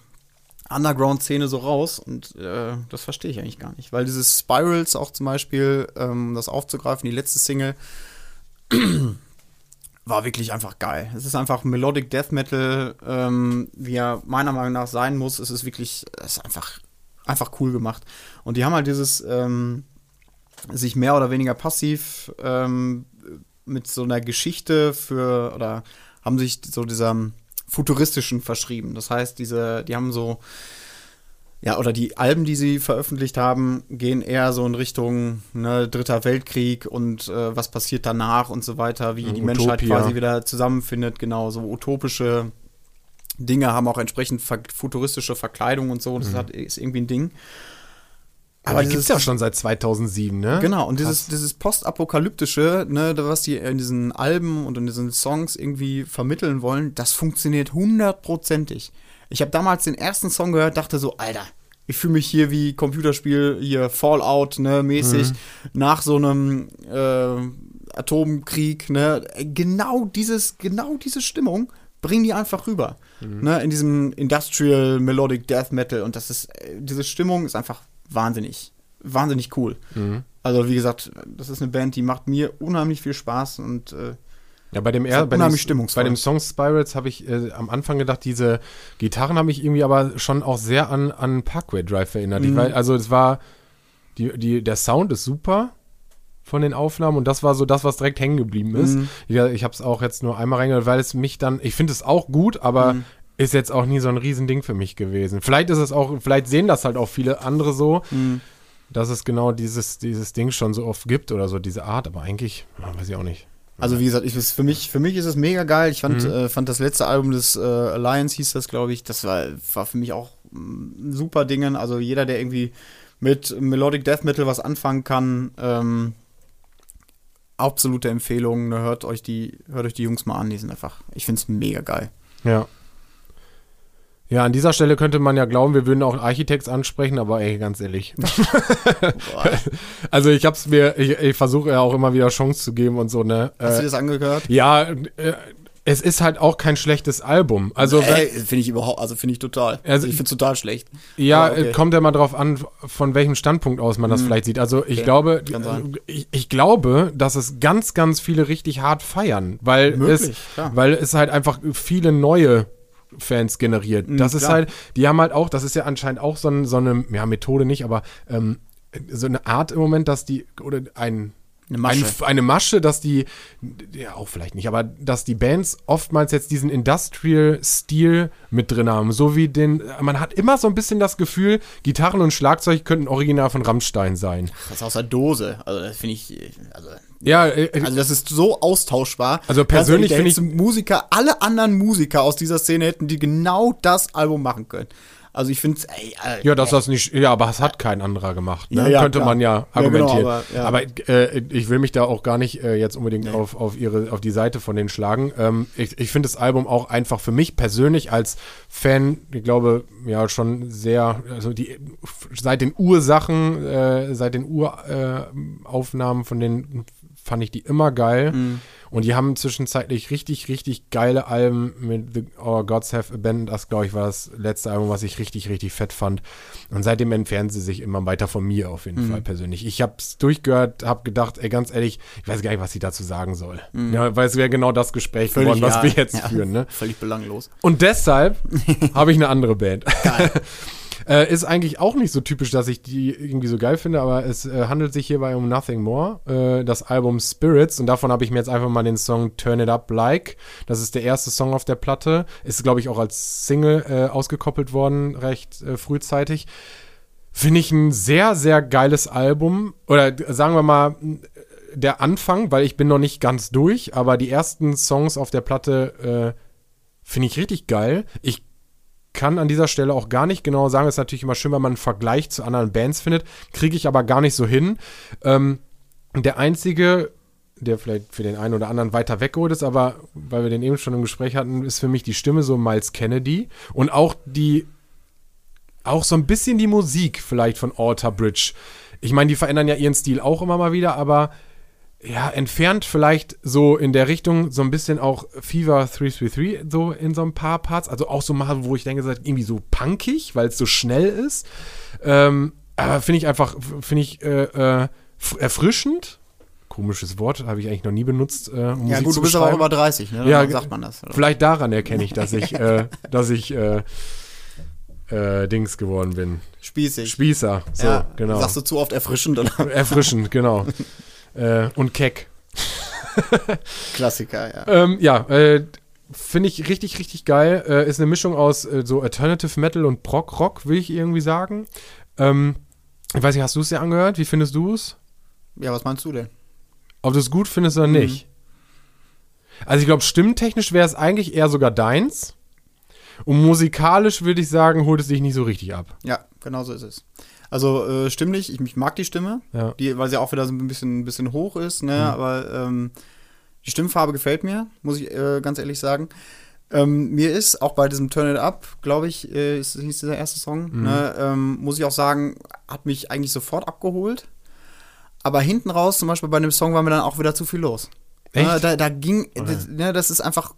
Underground-Szene so raus und äh, das verstehe ich eigentlich gar nicht, weil dieses Spirals auch zum Beispiel, ähm, das aufzugreifen, die letzte Single, war wirklich einfach geil. Es ist einfach Melodic Death Metal, ähm, wie er meiner Meinung nach sein muss. Es ist wirklich, es ist einfach, einfach cool gemacht. Und die haben halt dieses, ähm, sich mehr oder weniger passiv ähm, mit so einer Geschichte für, oder haben sich so dieser futuristischen verschrieben. Das heißt, diese, die haben so, ja, oder die Alben, die sie veröffentlicht haben, gehen eher so in Richtung ne, Dritter Weltkrieg und äh, was passiert danach und so weiter, wie die Utopia. Menschheit quasi wieder zusammenfindet, genau, so utopische Dinge haben auch entsprechend futuristische Verkleidung und so, das hat, ist irgendwie ein Ding. Aber die dieses- gibt's ja schon seit 2007, ne? Genau, und dieses, Krass. dieses postapokalyptische, ne, was die in diesen Alben und in diesen Songs irgendwie vermitteln wollen, das funktioniert hundertprozentig. Ich habe damals den ersten Song gehört, dachte so, Alter, ich fühle mich hier wie Computerspiel, hier Fallout, ne, mäßig, nach so einem äh, Atomkrieg, ne, genau dieses, genau diese Stimmung bringen die einfach rüber, ne, in diesem Industrial Melodic Death Metal und das ist, äh, diese Stimmung ist einfach wahnsinnig, wahnsinnig cool. Mhm. Also wie gesagt, das ist eine Band, die macht mir unheimlich viel Spaß und äh, Ja, bei dem, er, bei dem, bei dem Song Spirals habe ich äh, am Anfang gedacht, diese Gitarren haben mich irgendwie aber schon auch sehr an, an Parkway Drive erinnert. Mhm. weiß, also es war, die, die, der Sound ist super von den Aufnahmen und das war so das, was direkt hängen geblieben ist. Mhm. Ja, ich habe es auch jetzt nur einmal reingehört, weil es mich dann, ich finde es auch gut, aber Mhm. Ist jetzt auch nie so ein Riesending für mich gewesen. Vielleicht ist es auch, vielleicht sehen das halt auch viele andere so, Mhm. dass es genau dieses, dieses Ding schon so oft gibt oder so diese Art, aber eigentlich, weiß ich auch nicht. Also wie gesagt, ich, für, mich, für mich ist es mega geil. Ich fand, Mhm. äh, fand das letzte Album des äh, Alliance, hieß das, glaube ich, das war, war für mich auch ein super Dingen. Also jeder, der irgendwie mit Melodic Death Metal was anfangen kann, ähm, absolute Empfehlung. Ne, Hört euch die, hört euch die Jungs mal an, die sind einfach, ich finde es mega geil. Ja. Ja, an dieser Stelle könnte man ja glauben, wir würden auch Architects ansprechen, aber ey, ganz ehrlich. also ich hab's mir, ich, ich versuche ja auch immer wieder Chance zu geben und so, ne? Hast du Äh, das angehört? ja, äh, es ist halt auch kein schlechtes Album. Also, finde ich überhaupt, also finde ich total. Also ich finde es total schlecht. ja, okay. kommt ja mal drauf an, von welchem Standpunkt aus man das Mhm. vielleicht sieht. Also ich Okay, glaube, ich, ich glaube, dass es ganz, ganz viele richtig hart feiern, weil Möglich, es, klar. weil es halt einfach viele neue Fans generiert. Mhm, das ist klar. halt, die haben halt auch, das ist ja anscheinend auch so, ein, so eine, ja, Methode nicht, aber ähm, so eine Art im Moment, dass die, oder ein, Eine Masche. Ein, eine Masche, dass die, ja auch vielleicht nicht, aber dass die Bands oftmals jetzt diesen Industrial-Stil mit drin haben. So wie den, man hat immer so ein bisschen das Gefühl, Gitarren und Schlagzeug könnten original von Rammstein sein. Das ist aus der Dose. Also das finde ich, also, Ja, äh, also das ist so austauschbar. Also persönlich finde hätte Musiker, alle anderen Musiker aus dieser Szene hätten die genau das Album machen können. Also ich finde äh, Ja, dass das nicht, ja, aber es hat kein anderer gemacht. Ne? Ja, ja, Könnte klar. man ja Ja, genau, argumentieren. aber, aber äh, ich will mich da auch gar nicht äh, jetzt unbedingt auf, auf, ihre, auf die Seite von denen schlagen. Ähm, ich ich finde das Album auch einfach für mich persönlich als Fan, ich glaube, ja, schon sehr, also die seit den Ursachen, äh, seit den Uraufnahmen äh, Aufnahmen von denen fand ich die immer geil. Mhm. Und die haben zwischenzeitlich richtig, richtig geile Alben mit The Our Gods Have Abandoned Us, glaube ich, war das letzte Album, was ich richtig, richtig fett fand. Und seitdem entfernen sie sich immer weiter von mir auf jeden Fall persönlich. Ich habe es durchgehört, habe gedacht, ey, ganz ehrlich, ich weiß gar nicht, was ich dazu sagen soll. Ja, weil es wäre genau das Gespräch geworden, was ja, wir jetzt ja, führen. Ne? Völlig belanglos. Und deshalb habe ich eine andere Band. äh, ist eigentlich auch nicht so typisch, dass ich die irgendwie so geil finde, aber es äh, handelt sich hierbei um Nothing More, äh, das Album Spirits. Und davon habe ich mir jetzt einfach mal den Song Turn It Up Like. Das ist der erste Song auf der Platte. Ist, glaube ich, auch als Single äh, ausgekoppelt worden, recht äh, frühzeitig. Finde ich ein sehr, sehr geiles Album. Oder sagen wir mal, der Anfang, weil ich bin noch nicht ganz durch, aber die ersten Songs auf der Platte äh, finde ich richtig geil. Ich kann an dieser Stelle auch gar nicht genau sagen, ist natürlich immer schön, wenn man einen Vergleich zu anderen Bands findet, kriege ich aber gar nicht so hin. Ähm, der einzige, der vielleicht für den einen oder anderen weiter weggeholt ist, aber weil wir den eben schon im Gespräch hatten, ist für mich die Stimme so Miles Kennedy und auch die, auch so ein bisschen die Musik vielleicht von Alter Bridge. Ich meine, die verändern ja ihren Stil auch immer mal wieder, aber ja, entfernt vielleicht so in der Richtung so ein bisschen auch Fever 333 so in so ein paar Parts. Also auch so mal, wo ich denke, so irgendwie so punkig, weil es so schnell ist. Ähm, aber finde ich einfach, finde ich äh, äh, erfrischend. Komisches Wort, habe ich eigentlich noch nie benutzt. Äh, um Ja Musik gut, du bist aber auch über 30, ne? Ja, Dann sagt man das. Oder? Vielleicht daran erkenne ich, dass ich, äh, dass ich äh, äh, Dings geworden bin. Spießig. Spießer. So, ja, genau. Sagst du zu oft erfrischend oder? Erfrischend, genau. äh, und keck. Klassiker, ja. Ähm, ja, äh, finde ich richtig, richtig geil. Äh, ist eine Mischung aus äh, so Alternative Metal und Prog Rock, will ich irgendwie sagen. Ähm, ich weiß nicht, hast du es dir angehört? Wie findest du es? Ja, was meinst du denn? Ob du es gut findest Mhm. oder nicht? Also ich glaube, stimmtechnisch wäre es eigentlich eher sogar deins. Und musikalisch würde ich sagen, holt es dich nicht so richtig ab. Ja, genau so ist es. Also äh, stimmlich, ich, ich mag die Stimme, Ja. die, weil sie auch wieder so ein bisschen, ein bisschen hoch ist, ne? Aber ähm, die Stimmfarbe gefällt mir, muss ich äh, ganz ehrlich sagen. Ähm, mir ist auch bei diesem Turn It Up, glaube ich, äh, ist, hieß dieser erste Song, Mhm. ne, ähm, muss ich auch sagen, hat mich eigentlich sofort abgeholt. Aber hinten raus, zum Beispiel bei dem Song, war mir dann auch wieder zu viel los. Echt? Ne, da, da ging, das, ne, das ist einfach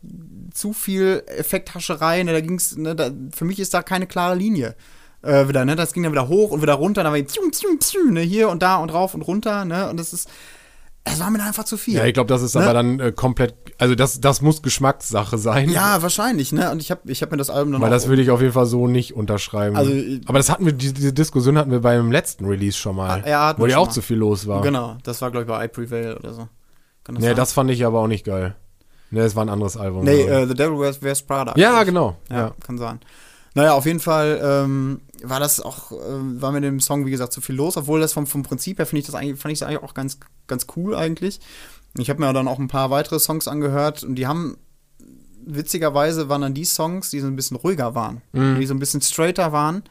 zu viel Effekthascherei. Ne, da ging's, ne, da, für mich ist da keine klare Linie. Äh, wieder, ne? Das ging dann wieder hoch und wieder runter, dann war ich zium, zium, zium, ne? hier und da und rauf und runter, ne? Und das ist, es war mir einfach zu viel. Ja, ich glaube, das ist Ne? aber dann äh, komplett, also das, das muss Geschmackssache sein. Ja, wahrscheinlich, ne? Und ich habe ich hab mir das Album dann Weil das würde ich auf jeden Fall so nicht unterschreiben. Also, aber das hatten wir, diese, Diskussion hatten wir beim letzten Release schon mal. Ah, ja, wo ja auch mal. zu viel los war. Genau, das war, glaube ich, bei I Prevail oder so. Kann das Nee, das fand ich aber auch nicht geil. Nee, es war ein anderes Album. Nee, äh, The Devil Wears, Wears Prada. ja, genau. Ja, Ja. kann sein. Naja, auf jeden Fall ähm, war das auch, äh, war mit dem Song, wie gesagt, zu viel los, obwohl das vom, vom Prinzip her finde ich das eigentlich, fand ich das eigentlich auch ganz, ganz cool eigentlich. Ich habe mir dann auch ein paar weitere Songs angehört und die haben, witzigerweise waren dann die Songs, die so ein bisschen ruhiger waren, Mhm. die so ein bisschen straighter waren,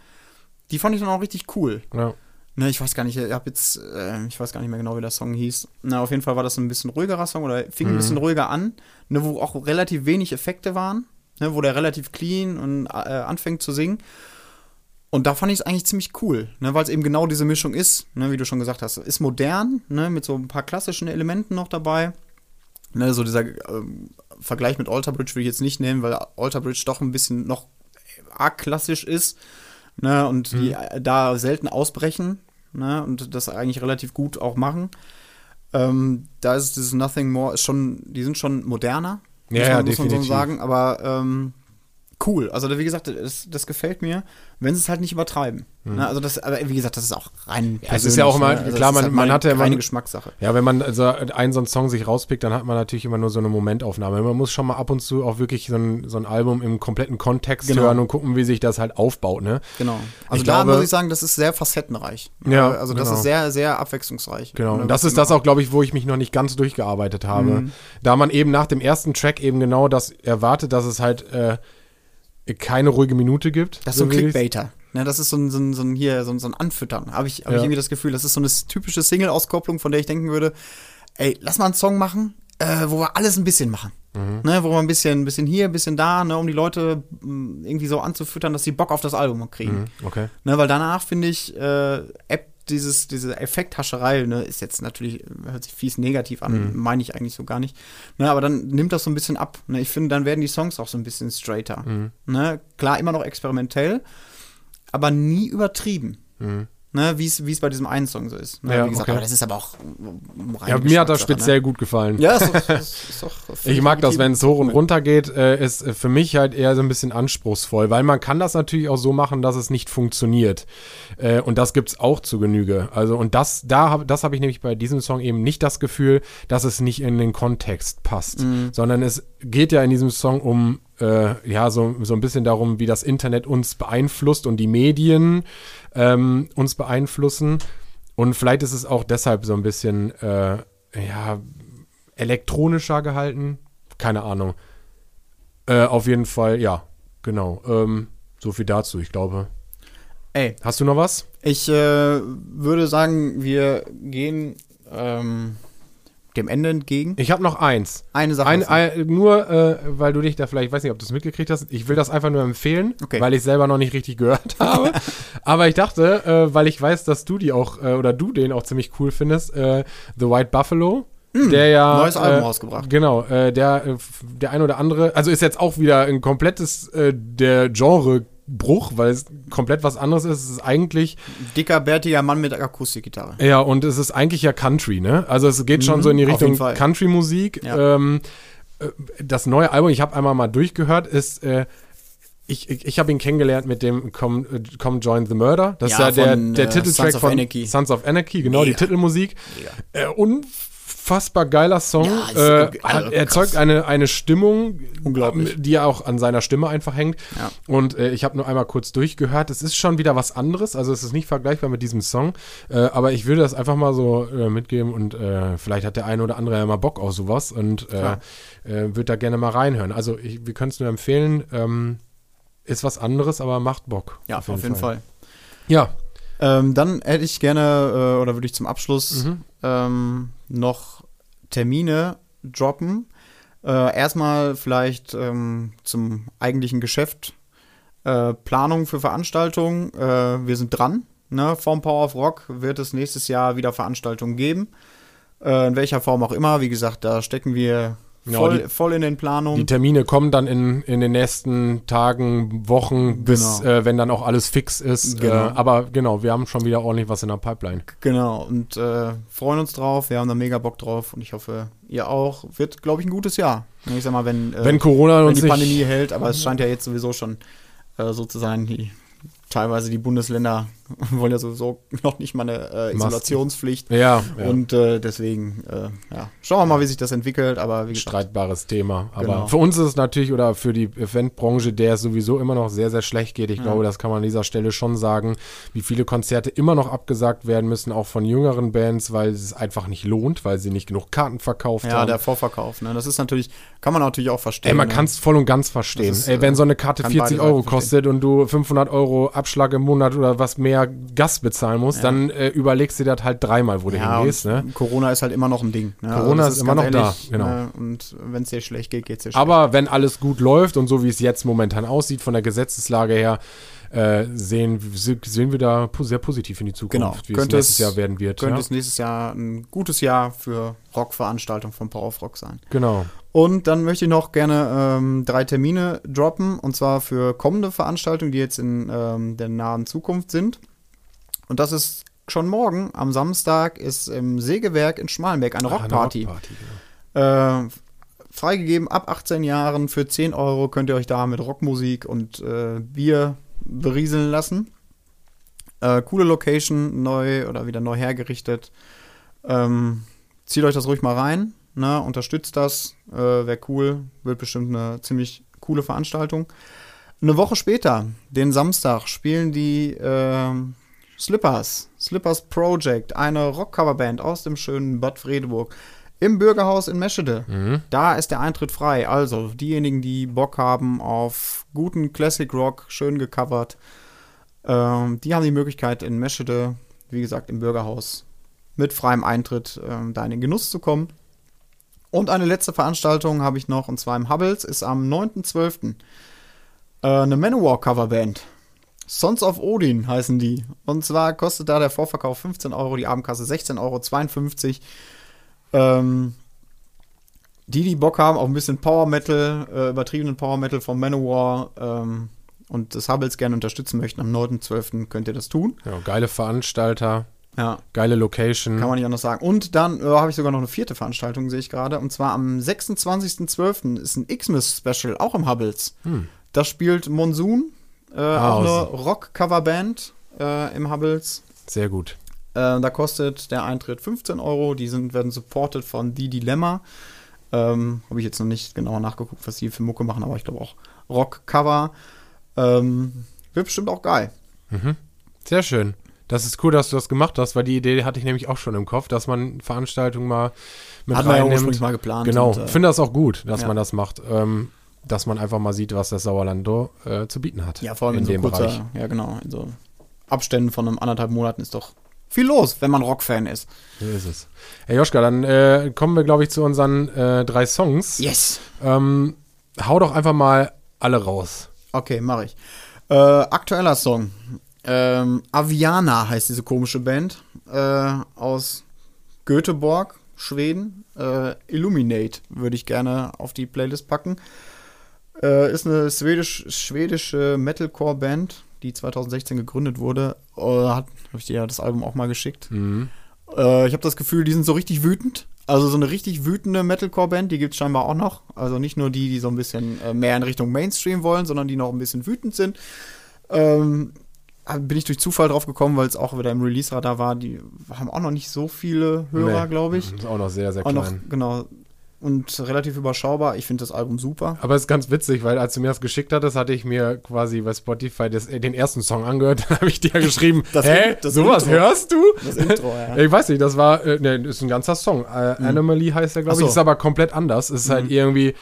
die fand ich dann auch richtig cool. ja. Ne, ich weiß gar nicht, ich habe jetzt, äh, ich weiß gar nicht mehr genau, wie der Song hieß. Na, auf jeden Fall war das ein bisschen ruhigerer Song oder fing ein bisschen ruhiger an, ne, wo auch relativ wenig Effekte waren, ne, wo der relativ clean und äh, anfängt zu singen. Und da fand ich es eigentlich ziemlich cool, ne, weil es eben genau diese Mischung ist, ne, wie du schon gesagt hast. Ist modern, ne, mit so ein paar klassischen Elementen noch dabei. Ne, so dieser ähm, Vergleich mit Alter Bridge will ich jetzt nicht nehmen, weil Alter Bridge doch ein bisschen noch arg klassisch ist ne, und die äh, da selten ausbrechen ne, und das eigentlich relativ gut auch machen. Ähm, da ist dieses Nothing More ist schon, die sind schon moderner, Ja, muss, ja, man, muss man so definitiv. sagen, aber ähm, cool. Also wie gesagt, das, das gefällt mir, wenn sie es halt nicht übertreiben. Ne, also das, aber wie gesagt, das ist auch rein. Ja, es ist ja auch immer- ne? klar, das ist man- halt man hat ja immer- reine Geschmackssache. Ja, wenn man also einen so einen Song sich rauspickt, dann hat man natürlich immer nur so eine Momentaufnahme. Man muss schon mal ab und zu auch wirklich so ein, so ein Album im kompletten Kontext Genau. hören und gucken, wie sich das halt aufbaut, ne? Genau. Also Ich da glaube- muss ich sagen, das ist sehr facettenreich. Ja, Also das genau. ist sehr, sehr abwechslungsreich. Genau. Und das ist das auch, glaube ich, wo ich mich noch nicht ganz durchgearbeitet habe. Mhm. Da man eben nach dem ersten Track eben genau das erwartet, dass es halt äh, keine ruhige Minute gibt. Das ist so ein Clickbaiter. Ne, das ist so ein, so ein, so ein hier, so ein, so ein Anfüttern. Habe ich, hab Ja. ich irgendwie das Gefühl. Das ist so eine typische Single-Auskopplung, von der ich denken würde, ey, lass mal einen Song machen, äh, wo wir alles ein bisschen machen. Ne, wo wir ein bisschen, ein bisschen hier, ein bisschen da, ne, um die Leute mh, irgendwie so anzufüttern, dass sie Bock auf das Album kriegen. Okay. Ne, weil danach finde ich, äh, App, dieses, diese Effekthascherei, ne, ist jetzt natürlich, hört sich fies negativ an, meine ich eigentlich so gar nicht. Ne, aber dann nimmt das so ein bisschen ab. Ne, ich finde, dann werden die Songs auch so ein bisschen straighter. Ne, klar, immer noch experimentell, aber nie übertrieben. Ne, wie es es bei diesem einen Song so ist. Ne, Ja, wie gesagt, okay. aber das ist aber auch Ja, mir hat das Geschmackssache, speziell Ne? gut gefallen. Ja, ist doch, ist, doch Ich mag das, wenn es hoch und runter geht, äh, ist äh, für mich halt eher so ein bisschen anspruchsvoll, weil man kann das natürlich auch so machen, dass es nicht funktioniert. Äh, und das gibt's auch zu Genüge. Also und das, da hab, das habe ich nämlich bei diesem Song eben nicht das Gefühl, dass es nicht in den Kontext passt, sondern es geht ja in diesem Song um äh, ja so, so ein bisschen darum, wie das Internet uns beeinflusst und die Medien ähm, uns beeinflussen. Und vielleicht ist es auch deshalb so ein bisschen äh, ja elektronischer gehalten. Keine Ahnung. Äh, auf jeden Fall, ja, genau. Ähm, so viel dazu, ich glaube. Ey, Hast du noch was? Ich äh, würde sagen, wir gehen ähm, dem Ende entgegen. Ich habe noch eins. Eine Sache. Ein, ein, nur, äh, weil du dich da vielleicht, ich weiß nicht, ob du es mitgekriegt hast, ich will das einfach nur empfehlen, Okay. weil ich selber noch nicht richtig gehört habe. Aber ich dachte, äh, weil ich weiß, dass du die auch, äh, oder du den auch ziemlich cool findest, äh, The White Buffalo. der ja. Hm, neues Album äh, rausgebracht. Genau, äh, der, äh, der ein oder andere, also ist jetzt auch wieder ein komplettes äh, der Genrebruch, weil es komplett was anderes ist. Es ist eigentlich Dicker, bärtiger Mann mit Akustikgitarre. ja, und es ist eigentlich ja Country, ne? Also es geht schon so in die auf Richtung. Country-Musik. Ja. Ähm, äh, das neue Album, ich habe einmal mal durchgehört, ist äh, ich, ich, ich habe ihn kennengelernt mit dem Come, äh, Come Join the Murder. Das Ja, ist ja der, von, der äh, Titeltrack Sons of von Anarchy. Sons of Anarchy, genau, die Mega. Titelmusik. Äh, unfassbar geiler Song. Ja, äh, also, erzeugt eine, eine Stimmung, Unglaublich. die ja auch an seiner Stimme einfach hängt. Ja. Und äh, ich habe nur einmal kurz durchgehört. Es ist schon wieder was anderes. Also es ist nicht vergleichbar mit diesem Song. Äh, aber ich würde das einfach mal so äh, mitgeben und äh, vielleicht hat der eine oder andere ja mal Bock auf sowas und äh, äh, würde da gerne mal reinhören. Also ich, wir können es nur empfehlen. Ähm, ist was anderes, aber macht Bock. Ja, auf jeden, Fall. Ja, Ähm, dann hätte ich gerne, äh, oder würde ich zum Abschluss Mhm. ähm, noch Termine droppen. Äh, erstmal vielleicht ähm, zum eigentlichen Geschäft. Äh, Planung für Veranstaltungen. Äh, wir sind dran. Ne? Vom Power of Rock wird es nächstes Jahr wieder Veranstaltungen geben. Äh, in welcher Form auch immer. Wie gesagt, da stecken wir Ja, voll, die- voll in den Planungen. die Termine kommen dann in, in den nächsten Tagen, Wochen, bis Genau. äh, wenn dann auch alles fix ist. Genau. Äh, aber genau, wir haben schon wieder ordentlich was in der Pipeline. Genau, und äh, freuen uns drauf. Wir haben da mega Bock drauf und ich hoffe, ihr auch. Wird, glaube ich, ein gutes Jahr. Ich sag mal, wenn, äh, wenn Corona wenn uns die Pandemie hält, aber es scheint ja jetzt sowieso schon äh, so zu sein, die teilweise die Bundesländer wollen ja sowieso noch nicht mal eine äh. Isolationspflicht. Ja, ja. Und äh, deswegen, äh, ja, schauen wir mal, wie sich das entwickelt, aber wie gesagt, streitbares Thema. Aber Genau. für uns ist es natürlich oder für die Eventbranche, der es sowieso immer noch sehr, sehr schlecht geht. Ich Ja. glaube, das kann man an dieser Stelle schon sagen, wie viele Konzerte immer noch abgesagt werden müssen, auch von jüngeren Bands, weil es einfach nicht lohnt, weil sie nicht genug Karten verkauft ja, haben. der Vorverkauf, ne, das ist natürlich, kann man natürlich auch verstehen. Ey, man ne? kann es voll und ganz verstehen. Ist, Ey, wenn äh, so eine Karte kann 40 beide Euro Seiten kostet und du 500 Euro Abschlag im Monat oder was mehr Gas bezahlen musst, Ja. dann äh, überlegst du dir das halt dreimal, wo du ja, hingehst. Ne? Corona ist halt immer noch ein Ding. Ne? Corona das ist immer ganz noch da, genau. Ne? Und wenn es dir schlecht geht, geht es dir schlecht. Aber wenn alles gut läuft und so wie es jetzt momentan aussieht von der Gesetzeslage her, äh, sehen, sehen wir da sehr positiv in die Zukunft, Genau. wie es Könnte nächstes es- Jahr werden wird. könnte Ja? es nächstes Jahr ein gutes Jahr für Rockveranstaltungen von Power of Rock sein. Genau. Und dann möchte ich noch gerne ähm, drei Termine droppen, und zwar für kommende Veranstaltungen, die jetzt in ähm, der nahen Zukunft sind. Und das ist schon morgen, am Samstag, ist im Sägewerk in Schmalenberg eine Ah, eine Rockparty. Rockparty, genau. Äh, freigegeben ab 18 Jahren für 10 Euro könnt ihr euch da mit Rockmusik und äh, Bier berieseln lassen. Äh, coole Location, neu oder wieder neu hergerichtet. Ähm, zieht euch das ruhig mal rein, ne? unterstützt das, äh, wäre cool, wird bestimmt eine ziemlich coole Veranstaltung. Eine Woche später, den Samstag, spielen die ähm, Slippers, Slippers Project, eine Rockcoverband aus dem schönen Bad Fredeburg im Bürgerhaus in Meschede. Mhm. Da ist der Eintritt frei. Also diejenigen, die Bock haben auf guten Classic Rock, schön gecovert, Ähm, die haben die Möglichkeit in Meschede, wie gesagt, im Bürgerhaus mit freiem Eintritt ähm, da in den Genuss zu kommen. Und eine letzte Veranstaltung habe ich noch, und zwar im Hubbles, ist am 9.12. Äh, eine Manowar-Coverband. Sons of Odin heißen die. Und zwar kostet da der Vorverkauf 15 Euro, die Abendkasse 16,52 Euro. Ähm, die, die Bock haben auf ein bisschen Power Metal, äh, übertriebenen Power Metal von Manowar ähm, und das Hubbles gerne unterstützen möchten, am 9.12. könnt ihr das tun. Ja, geile Veranstalter. Ja. Geile Location. Kann man nicht anders sagen. Und dann äh, habe ich sogar noch eine vierte Veranstaltung, sehe ich gerade. Und zwar am 26.12. ist ein Xmas-Special, auch im Hubbles. Hm. Da spielt Monsoon, äh, ah, auch eine Rock-Cover-Band äh, im Hubbles. Sehr gut. Äh, da kostet der Eintritt 15 Euro. Die sind, werden supported von The Dilemma. Ähm, habe ich jetzt noch nicht genauer nachgeguckt, was die für Mucke machen, aber ich glaube auch Rock-Cover. Ähm, wird bestimmt auch geil. Mhm. Sehr schön. Das ist cool, dass du das gemacht hast, weil die Idee hatte ich nämlich auch schon im Kopf, dass man Veranstaltungen mal mit Hat reinnimmt. Ja mal geplant. Genau, äh, finde das auch gut, dass ja. man das macht. Ähm, dass man einfach mal sieht, was das Sauerland äh, zu bieten hat. Ja, vor allem in, in so dem kurzer, Bereich. Ja, genau. In so Abständen von einem anderthalb Monaten ist doch viel los, wenn man Rockfan ist. So ist es. Hey Joschka, dann äh, kommen wir, glaube ich, zu unseren äh, drei Songs. Yes. Ähm, hau doch einfach mal alle raus. Okay, mache ich. Äh, aktueller Song. Ähm, Aviana heißt diese komische Band äh, aus Göteborg, Schweden. Äh, Illuminate würde ich gerne auf die Playlist packen. Äh, ist eine schwedisch, schwedische Metalcore-Band, die 2016 gegründet wurde. Äh, Habe ich dir ja das Album auch mal geschickt. Mhm. Äh, ich habe das Gefühl, die sind so richtig wütend. Also so eine richtig wütende Metalcore-Band, die gibt es scheinbar auch noch. Also nicht nur die, die so ein bisschen äh, mehr in Richtung Mainstream wollen, sondern die noch ein bisschen wütend sind. Ähm, bin ich durch Zufall drauf gekommen, weil es auch wieder im Release-Radar war. Die haben auch noch nicht so viele Hörer, nee, glaube ich. Ist auch noch sehr, sehr klein. Noch, genau, und relativ überschaubar. Ich finde das Album super. Aber es ist ganz witzig, weil als du mir das geschickt hattest, hatte ich mir quasi bei Spotify das, äh, den ersten Song angehört. Dann habe ich dir geschrieben, das hä, das sowas Intro. hörst du? Das Intro, ja. Ich weiß nicht, das war, äh, ne, ist ein ganzer Song. Äh, mhm. Anomaly heißt der, glaube ich. Ist aber komplett anders. Es ist halt mhm. halt irgendwie,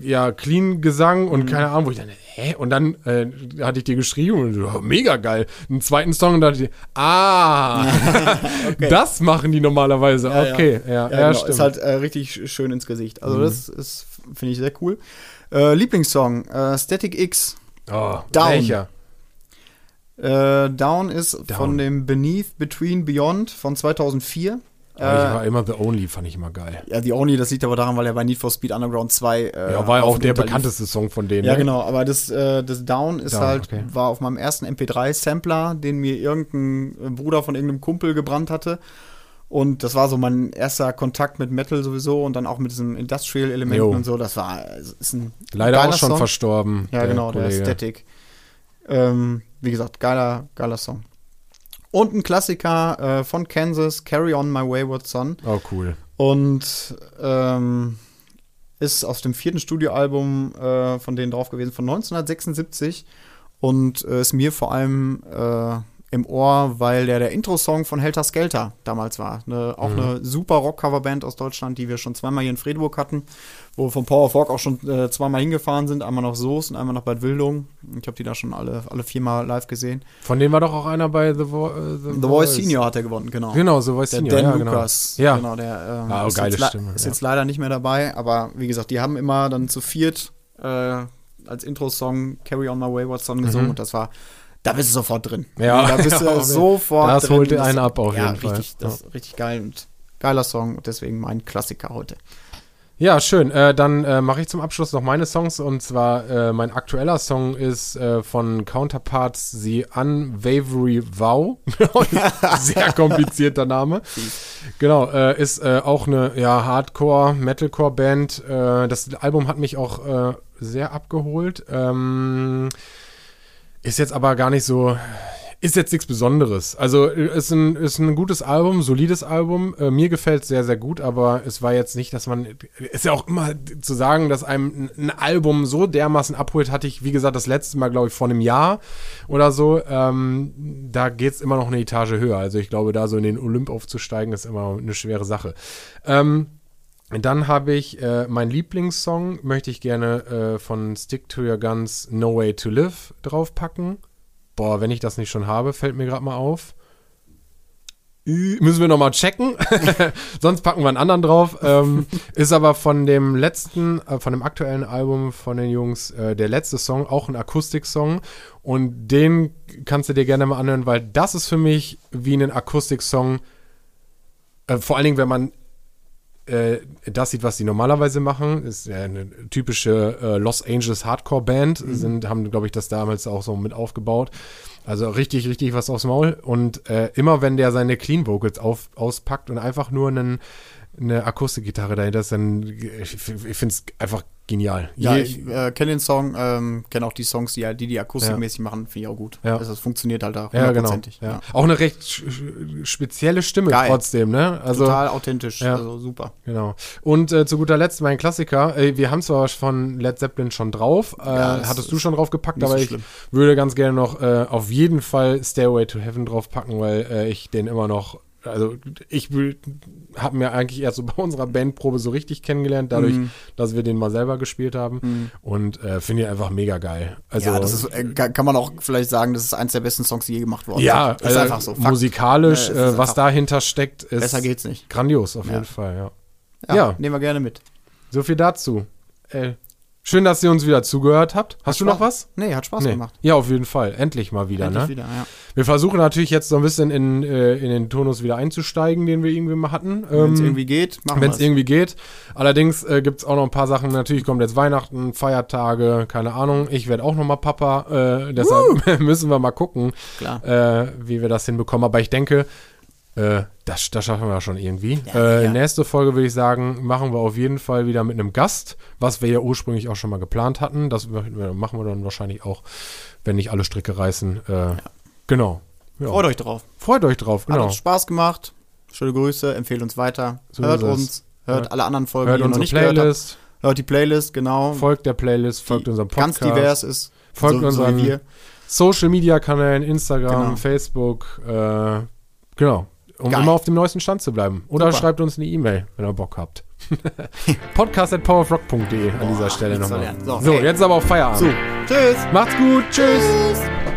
ja, clean Gesang und mhm. keine Ahnung, wo ich dann, hä? Und dann äh, hatte ich dir geschrieben und so, mega geil. Einen zweiten Song und da dachte ich, ah, okay. das machen die normalerweise. Ja, okay, ja, ja, ja, genau. stimmt. Ist halt äh, richtig schön ins Gesicht. Also mhm. das ist, finde ich, sehr cool. Äh, Lieblingssong, äh, Static X. Oh, Down. Welcher? Äh, Down ist Down. von dem Beneath Between Beyond von 2004. Äh, ich war immer The Only, fand ich immer geil. Ja, The Only, das liegt aber daran, weil er bei Need for Speed Underground 2. Äh, ja, war ja auch der bekannteste Song von denen. Ja, ne? genau, aber das, äh, das Down ist Down, halt, okay. war auf meinem ersten MP3-Sampler, den mir irgendein Bruder von irgendeinem Kumpel gebrannt hatte. Und das war so mein erster Kontakt mit Metal sowieso und dann auch mit diesem Industrial-Elementen und so. Das war ist ein leider auch schon Song. verstorben. Ja, der genau, Kollege. der Static. Ähm, wie gesagt, geiler, geiler Song. Und ein Klassiker äh, von Kansas, Carry On My Wayward Son. Oh, cool. Und ähm, ist aus dem vierten Studioalbum äh, von denen drauf gewesen, von 1976. Und äh, ist mir vor allem äh, im Ohr, weil der der Intro-Song von Helter Skelter damals war. Ne, auch mhm. eine super Rock-Cover-Band aus Deutschland, die wir schon zweimal hier in Friedburg hatten, wo wir vom Power of Rock auch schon äh, zweimal hingefahren sind, einmal nach Soest und einmal nach Bad Wildung. Ich habe die da schon alle, alle viermal live gesehen. Von denen war doch auch einer bei The, Vo äh, The, The Voice Senior hat er gewonnen, genau. Genau, The Voice der Senior, Dan ja, genau. Lukas. Ja. Genau, der äh, ah, ist, geile jetzt Stimme, ist ja. jetzt leider nicht mehr dabei, aber wie gesagt, die haben immer dann zu viert äh, als Intro-Song Carry On My Wayward Son gesungen mhm. und das war da bist du sofort drin. Ja, da bist du ja, sofort das drin. Das holt einen ab auf ja, jeden Fall. Richtig, das ist richtig geil und geiler Song und deswegen mein Klassiker heute. Ja, schön. Äh, dann äh, mache ich zum Abschluss noch meine Songs und zwar äh, mein aktueller Song ist äh, von Counterparts The Unwavery Vow. Sehr komplizierter Name. genau, äh, ist äh, auch eine ja, Hardcore-Metalcore-Band. das Album hat mich auch sehr abgeholt. Ähm, ist jetzt aber gar nicht so, ist jetzt nichts Besonderes. Also ist ein, ist ein gutes Album, solides Album. Äh, mir gefällt es sehr, sehr gut, aber es war jetzt nicht, dass man, ist ja auch immer zu sagen, dass einem ein Album so dermaßen abholt, hatte ich, wie gesagt, das letzte Mal, glaube ich, vor einem Jahr oder so. Ähm, da geht es immer noch eine Etage höher. Also ich glaube, da so in den Olymp aufzusteigen, ist immer eine schwere Sache. Ähm, dann habe ich äh, meinen Lieblingssong, möchte ich gerne äh, von Stick to Your Guns No Way to Live draufpacken. boah, wenn ich das nicht schon habe, fällt mir gerade mal auf. Müssen wir nochmal checken. Sonst packen wir einen anderen drauf. Ähm, ist aber von dem letzten, äh, von dem aktuellen Album von den Jungs, äh, der letzte Song, auch ein Akustik-Song. Und den kannst du dir gerne mal anhören, weil das ist für mich wie ein Akustik-Song. Äh, vor allen Dingen, wenn man äh, das sieht, was sie normalerweise machen, ist ja eine typische äh, Los Angeles Hardcore Band, Mhm. sind, haben, glaube ich, das damals auch so mit aufgebaut. Also richtig, richtig was aufs Maul. Und äh, immer wenn der seine Clean Vocals auf, auspackt und einfach nur einen, eine Akustikgitarre dahinter ist, dann ich, ich finde es einfach genial. Ja, Je- ich äh, kenne den Song, ähm, kenne auch die Songs, die halt- die, die akustikmäßig machen, finde ich auch gut. Ja. Also das funktioniert halt auch ja, genau. hundertprozentig. Ja. Auch eine recht spezielle Stimme Geil. trotzdem, ne? Also, Total authentisch, Ja. also super. Genau. Und äh, zu guter Letzt mein Klassiker. Äh, wir haben zwar von Led Zeppelin schon drauf. Äh, Ja, hattest du schon drauf gepackt, aber so ich schlimm. würde ganz gerne noch äh, auf jeden Fall Stairway to Heaven draufpacken, weil äh, ich den immer noch. Also ich habe mir eigentlich erst so bei unserer Bandprobe so richtig kennengelernt, dadurch, Mhm. dass wir den mal selber gespielt haben. Und äh, finde ich einfach mega geil. Also, ja, das ist, äh, kann man auch vielleicht sagen, das ist eins der besten Songs, die je gemacht worden ja, sind. Ist also einfach so. Fakt. musikalisch, Ja, äh, was dahinter steckt, ist Besser geht's nicht. grandios auf Ja. jeden Fall, ja. Ja, ja. nehmen wir gerne mit. So viel dazu. Äh, schön, dass ihr uns wieder zugehört habt. Hast du noch was? Nee, hat Spaß Nee. gemacht. Ja, auf jeden Fall. Endlich mal wieder, Endlich ne? wieder, ja. Wir versuchen natürlich jetzt so ein bisschen in, äh, in den Tonus wieder einzusteigen, den wir irgendwie mal hatten. Wenn es Ähm, irgendwie geht, machen wenn wir es irgendwie geht. Allerdings äh, gibt es auch noch ein paar Sachen. Natürlich kommt jetzt Weihnachten, Feiertage, keine Ahnung. Ich werde auch noch mal Papa. Äh, deshalb müssen wir mal gucken, äh, wie wir das hinbekommen. Aber ich denke, äh, das, das schaffen wir schon irgendwie. Ja, äh, ja. Nächste Folge würde ich sagen, machen wir auf jeden Fall wieder mit einem Gast, was wir ja ursprünglich auch schon mal geplant hatten. Das machen wir dann wahrscheinlich auch, wenn nicht alle Stricke reißen. Äh, Genau. Ja. Freut euch drauf. Freut euch drauf, Hat genau. uns Spaß gemacht. Schöne Grüße, empfehlt uns weiter. So hört uns, hört alle anderen Folgen, Hört die ihr noch nicht gehört habt. Playlist, Hört die Playlist, genau. folgt der Playlist, folgt die unserem Podcast. Ganz divers ist. Folgt so, unseren so. Social Media Kanälen, Instagram, Genau. Facebook, äh, genau. Um Geil. immer auf dem neuesten Stand zu bleiben. Oder Super. schreibt uns eine E-Mail, wenn ihr Bock habt. Podcast at powerofrock.de an dieser Stelle nochmal. So, So, jetzt aber auf Feierabend. So, tschüss. Macht's gut, tschüss. Tschüss.